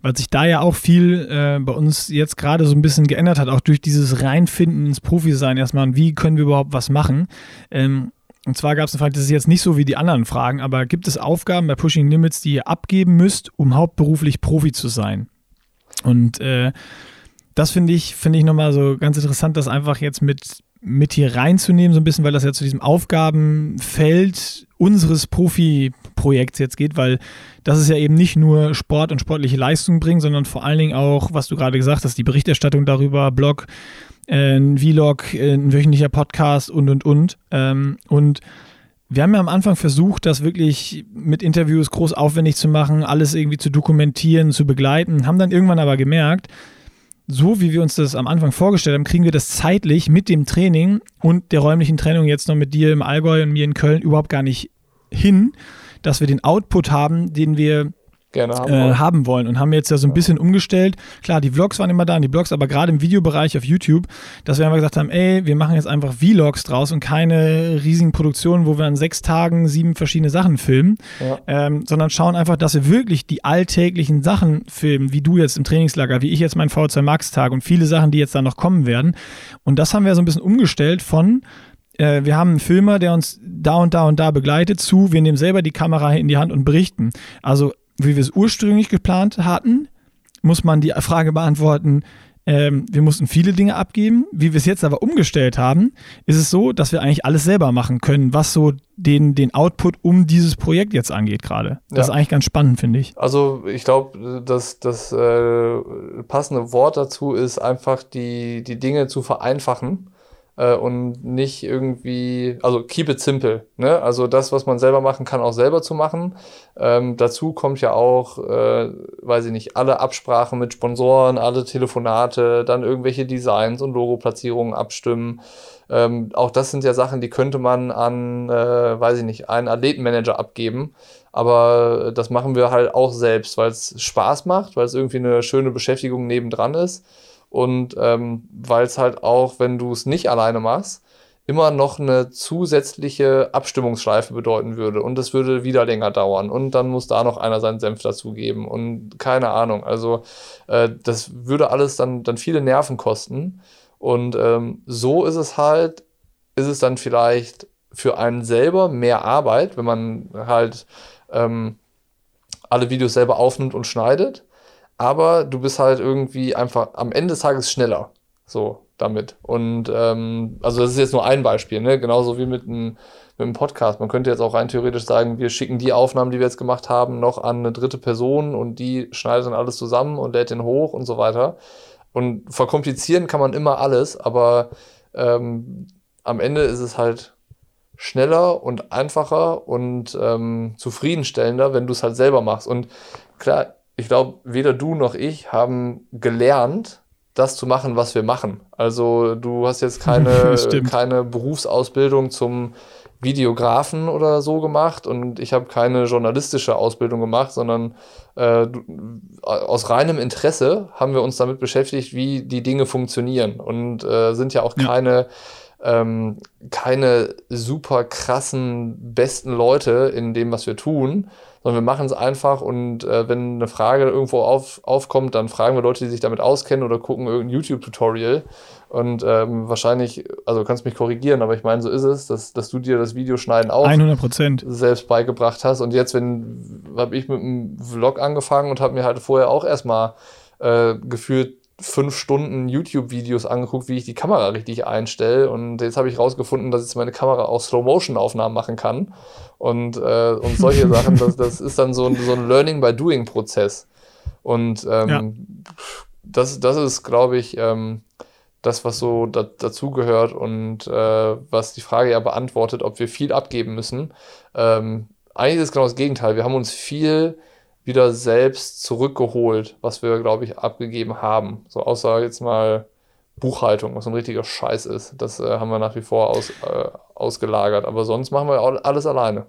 weil sich da ja auch viel äh, bei uns jetzt gerade so ein bisschen geändert hat, auch durch dieses Reinfinden ins Profi-Sein erstmal und wie können wir überhaupt was machen. Ähm, und zwar gab es eine Frage, das ist jetzt nicht so wie die anderen Fragen, aber gibt es Aufgaben bei Pushing Limits, die ihr abgeben müsst, um hauptberuflich Profi zu sein? Und äh, das finde ich, finde ich nochmal so ganz interessant, das einfach jetzt mit mit hier reinzunehmen, so ein bisschen, weil das ja zu diesem Aufgabenfeld unseres Profi-Projekts jetzt geht, weil das ist ja eben nicht nur Sport und sportliche Leistung bringen, sondern vor allen Dingen auch, was du gerade gesagt hast, die Berichterstattung darüber, Blog, äh, ein Vlog, äh, ein wöchentlicher Podcast und und und. Ähm, und wir haben ja am Anfang versucht, das wirklich mit Interviews groß aufwendig zu machen, alles irgendwie zu dokumentieren, zu begleiten, haben dann irgendwann aber gemerkt, so wie wir uns das am Anfang vorgestellt haben, kriegen wir das zeitlich mit dem Training und der räumlichen Trennung jetzt noch mit dir im Allgäu und mir in Köln überhaupt gar nicht hin, dass wir den Output haben, den wir gerne haben, äh, wollen. haben wollen und haben jetzt ja so ein bisschen umgestellt. Klar, die Vlogs waren immer da, die Blogs, aber gerade im Videobereich auf YouTube, dass wir einfach gesagt haben, ey, wir machen jetzt einfach Vlogs draus und keine riesigen Produktionen, wo wir an sechs Tagen sieben verschiedene Sachen filmen, ja. ähm, sondern schauen einfach, dass wir wirklich die alltäglichen Sachen filmen, wie du jetzt im Trainingslager, wie ich jetzt meinen V2 Max Tag und viele Sachen, die jetzt da noch kommen werden. Und das haben wir so ein bisschen umgestellt von äh, wir haben einen Filmer, der uns da und da und da begleitet, zu, wir nehmen selber die Kamera in die Hand und berichten. Also wie wir es ursprünglich geplant hatten, muss man die Frage beantworten, ähm, wir mussten viele Dinge abgeben. Wie wir es jetzt aber umgestellt haben, ist es so, dass wir eigentlich alles selber machen können, was so den, den Output um dieses Projekt jetzt angeht gerade. Das ja. ist eigentlich ganz spannend, finde ich. Also ich glaube, dass das äh, passende Wort dazu ist einfach die, die Dinge zu vereinfachen äh, und nicht irgendwie, also keep it simple. Ne? Also das, was man selber machen kann, auch selber zu machen. Ähm, dazu kommt ja auch, äh, weiß ich nicht, alle Absprachen mit Sponsoren, alle Telefonate, dann irgendwelche Designs und Logoplatzierungen abstimmen. Ähm, auch das sind ja Sachen, die könnte man an, äh, weiß ich nicht, einen Athletenmanager abgeben. Aber das machen wir halt auch selbst, weil es Spaß macht, weil es irgendwie eine schöne Beschäftigung nebendran ist und ähm, weil es halt auch, wenn du es nicht alleine machst, immer noch eine zusätzliche Abstimmungsschleife bedeuten würde. Und es würde wieder länger dauern. Und dann muss da noch einer seinen Senf dazugeben. Und keine Ahnung. Also äh, das würde alles dann, dann viele Nerven kosten. Und ähm, so ist es halt, ist es dann vielleicht für einen selber mehr Arbeit, wenn man halt ähm, alle Videos selber aufnimmt und schneidet aber du bist halt irgendwie einfach am Ende des Tages schneller. So damit. Und ähm, also das ist jetzt nur ein Beispiel, ne? Genauso wie mit einem, mit einem Podcast. Man könnte jetzt auch rein theoretisch sagen, wir schicken die Aufnahmen, die wir jetzt gemacht haben, noch an eine dritte Person und die schneidet dann alles zusammen und lädt den hoch und so weiter. Und verkomplizieren kann man immer alles, aber ähm, am Ende ist es halt schneller und einfacher und ähm, zufriedenstellender, wenn du es halt selber machst. Und klar, ich glaube, weder du noch ich haben gelernt, das zu machen, was wir machen. Also du hast jetzt keine, (laughs) keine Berufsausbildung zum Videografen oder so gemacht und ich habe keine journalistische Ausbildung gemacht, sondern äh, aus reinem Interesse haben wir uns damit beschäftigt, wie die Dinge funktionieren und äh, sind ja auch ja. keine ähm, keine super krassen, besten Leute in dem, was wir tun, sondern wir machen es einfach und äh, wenn eine Frage irgendwo auf, aufkommt, dann fragen wir Leute, die sich damit auskennen oder gucken irgendein YouTube-Tutorial. Und ähm, wahrscheinlich, also du kannst mich korrigieren, aber ich meine, so ist es, dass, dass du dir das Videoschneiden auch 100%. selbst beigebracht hast. Und jetzt, wenn habe ich mit einem Vlog angefangen und habe mir halt vorher auch erstmal äh, gefühlt fünf Stunden YouTube-Videos angeguckt, wie ich die Kamera richtig einstelle. Und jetzt habe ich rausgefunden, dass jetzt meine Kamera auch Slow-Motion-Aufnahmen machen kann. Und, äh, und solche (laughs) Sachen, das, das ist dann so ein, so ein Learning-by-Doing-Prozess. Und ähm, ja. das, das ist, glaube ich, ähm, das, was so da, dazugehört und äh, was die Frage ja beantwortet, ob wir viel abgeben müssen. Ähm, eigentlich ist es genau das Gegenteil. Wir haben uns viel wieder selbst zurückgeholt, was wir, glaube ich, abgegeben haben. So außer jetzt mal Buchhaltung, was ein richtiger Scheiß ist. Das äh, haben wir nach wie vor aus, äh, ausgelagert. Aber sonst machen wir alles alleine.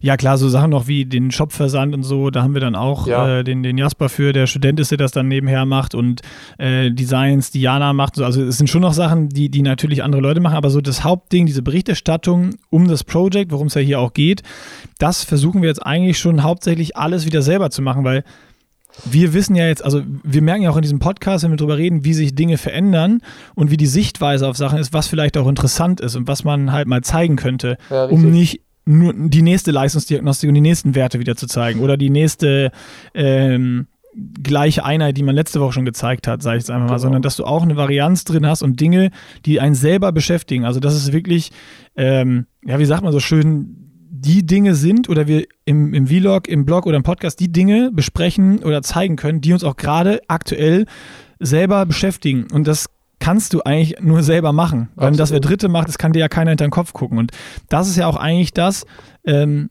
Ja, klar, so Sachen noch wie den Shopversand und so, da haben wir dann auch ja. äh, den, den Jasper für, der Student ist, der das dann nebenher macht und äh, Designs, Diana macht. So. Also es sind schon noch Sachen, die, die natürlich andere Leute machen, aber so das Hauptding, diese Berichterstattung um das Projekt, worum es ja hier auch geht, das versuchen wir jetzt eigentlich schon hauptsächlich alles wieder selber zu machen, weil wir wissen ja jetzt, also wir merken ja auch in diesem Podcast, wenn wir darüber reden, wie sich Dinge verändern und wie die Sichtweise auf Sachen ist, was vielleicht auch interessant ist und was man halt mal zeigen könnte, ja, um nicht nur die nächste Leistungsdiagnostik und die nächsten Werte wieder zu zeigen oder die nächste ähm, gleiche Einheit, die man letzte Woche schon gezeigt hat, sage ich jetzt einfach mal, genau. sondern dass du auch eine Varianz drin hast und Dinge, die einen selber beschäftigen. Also das ist wirklich, ähm, ja, wie sagt man so schön, die Dinge sind oder wir im, im Vlog, im Blog oder im Podcast die Dinge besprechen oder zeigen können, die uns auch gerade aktuell selber beschäftigen. Und das kannst du eigentlich nur selber machen. Weil das wer Dritte macht, das kann dir ja keiner hinter den Kopf gucken. Und das ist ja auch eigentlich das, ähm,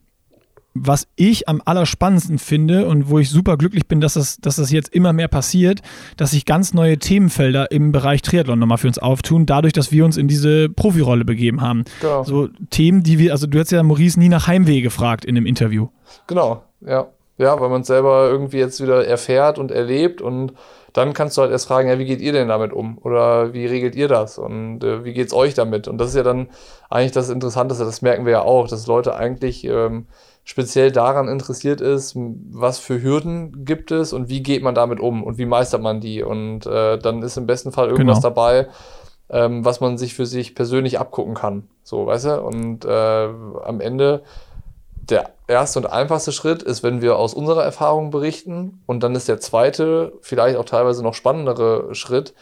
was ich am allerspannendsten finde und wo ich super glücklich bin, dass das, dass das jetzt immer mehr passiert, dass sich ganz neue Themenfelder im Bereich Triathlon nochmal für uns auftun, dadurch, dass wir uns in diese Profirolle begeben haben. Genau. So Themen, die wir, also du hast ja Maurice nie nach Heimweh gefragt in dem Interview. Genau, ja. Ja, weil man es selber irgendwie jetzt wieder erfährt und erlebt und dann kannst du halt erst fragen, ja, wie geht ihr denn damit um? Oder wie regelt ihr das? Und äh, wie geht's euch damit? Und das ist ja dann eigentlich das Interessanteste, das merken wir ja auch, dass Leute eigentlich ähm, speziell daran interessiert ist, was für Hürden gibt es und wie geht man damit um und wie meistert man die. Und äh, dann ist im besten Fall irgendwas genau. dabei, ähm, was man sich für sich persönlich abgucken kann. So, weißt du? Und äh, am Ende der erste und einfachste Schritt ist, wenn wir aus unserer Erfahrung berichten. Und dann ist der zweite, vielleicht auch teilweise noch spannendere Schritt,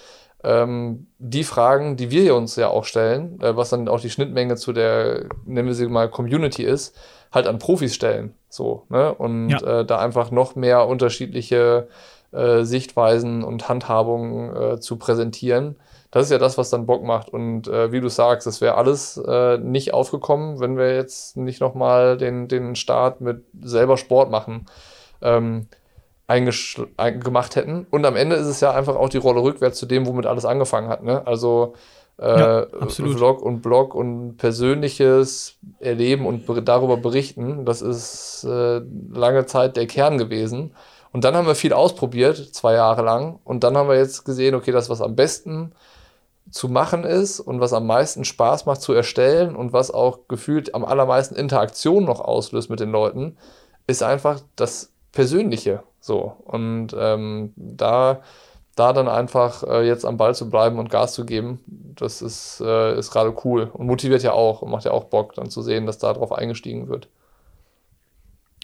ähm, die Fragen, die wir uns ja auch stellen, äh, was dann auch die Schnittmenge zu der, nennen wir sie mal, Community ist, halt an Profis stellen. So, ne? Und ja. äh, da einfach noch mehr unterschiedliche äh, Sichtweisen und Handhabungen äh, zu präsentieren das ist ja das, was dann Bock macht. Und äh, wie du sagst, das wäre alles äh, nicht aufgekommen, wenn wir jetzt nicht nochmal den, den Start mit selber Sport machen ähm, gemacht hätten. Und am Ende ist es ja einfach auch die Rolle rückwärts zu dem, womit alles angefangen hat. Ne? Also äh, ja, Vlog und Blog und persönliches Erleben und darüber berichten, das ist äh, lange Zeit der Kern gewesen. Und dann haben wir viel ausprobiert, zwei Jahre lang. Und dann haben wir jetzt gesehen, okay, das, was am besten zu machen ist und was am meisten Spaß macht zu erstellen und was auch gefühlt am allermeisten Interaktion noch auslöst mit den Leuten, ist einfach das Persönliche. So. Und ähm, da, da dann einfach äh, jetzt am Ball zu bleiben und Gas zu geben, das ist, äh, ist gerade cool und motiviert ja auch und macht ja auch Bock, dann zu sehen, dass da drauf eingestiegen wird.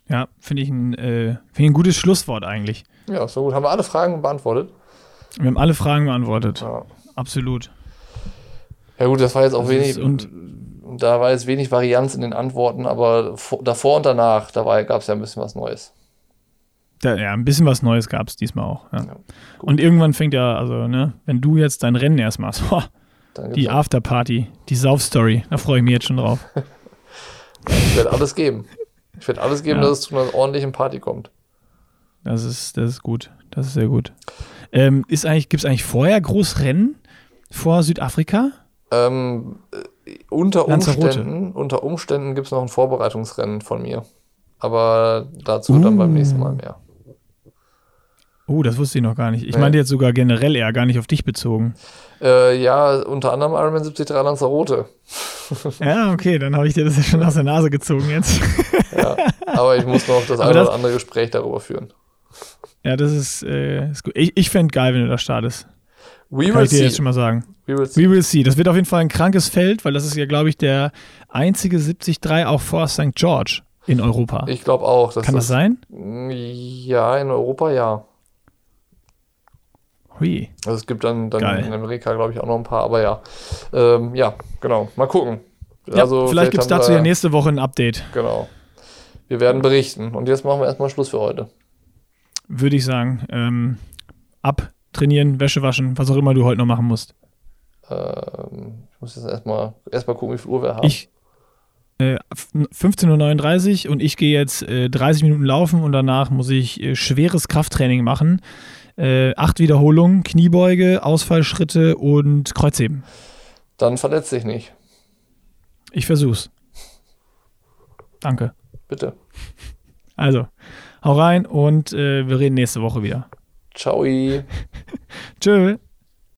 Ja, finde ich, ein, äh, find ich ein gutes Schlusswort eigentlich. Ja, so gut. Haben wir alle Fragen beantwortet? Wir haben alle Fragen beantwortet. Ja. Absolut. Ja gut, das war jetzt auch das wenig, und da war jetzt wenig Varianz in den Antworten, aber vor, davor und danach, da gab es ja ein bisschen was Neues. Da, ja, ein bisschen was Neues gab es diesmal auch. Ja. Ja, und irgendwann fängt ja, also, ne, wenn du jetzt dein Rennen erst machst, boah, die Afterparty, die Saufstory, da freue ich mich jetzt schon drauf. (laughs) ich werde alles geben. Ich werde alles geben, ja. dass es zu einer ordentlichen Party kommt. Das ist, das ist gut. Das ist sehr gut. Ähm, eigentlich, gibt es eigentlich vorher Großrennen vor Südafrika? Ähm, äh, unter, Umständen, unter Umständen gibt es noch ein Vorbereitungsrennen von mir. Aber dazu uh. dann beim nächsten Mal mehr. Oh, das wusste ich noch gar nicht. Ich Nee. meinte jetzt sogar generell eher gar nicht auf dich bezogen. Äh, ja, unter anderem Ironman 73 Lanzarote. (laughs) Ja, okay, dann habe ich dir das ja schon aus der Nase gezogen jetzt. Ja, aber ich muss noch das Aber eine das- oder andere Gespräch darüber führen. Ja, das ist, äh, ist gut. Ich, ich fände geil, wenn du da startest. We Kann will ich dir see. jetzt schon mal sagen. We will see. We will see. Das wird auf jeden Fall ein krankes Feld, weil das ist ja, glaube ich, der einzige 73 auch vor St. George in Europa. Ich glaube auch. Kann das sein? Ja, in Europa ja. Hui. Also es gibt dann, dann Geil. in Amerika, glaube ich, auch noch ein paar, aber ja. Ähm, ja, genau. Mal gucken. Ja, vielleicht gibt es dazu ja nächste Woche ein Update, Genau. Wir werden berichten. Und jetzt machen wir erstmal Schluss für heute. würde ich sagen. Ähm, abtrainieren, Wäsche waschen, was auch immer du heute noch machen musst. Ähm, ich muss jetzt erstmal erstmal gucken, wie viel Uhr wir haben. Ich äh, f- 15.39 Uhr und ich gehe jetzt äh, 30 Minuten laufen und danach muss ich äh, schweres Krafttraining machen. Äh, acht Wiederholungen, Kniebeuge, Ausfallschritte und Kreuzheben. Dann verletz dich nicht. Ich versuch's. Danke. Bitte. Also, hau rein und äh, wir reden nächste Woche wieder. Ciao. Tschö.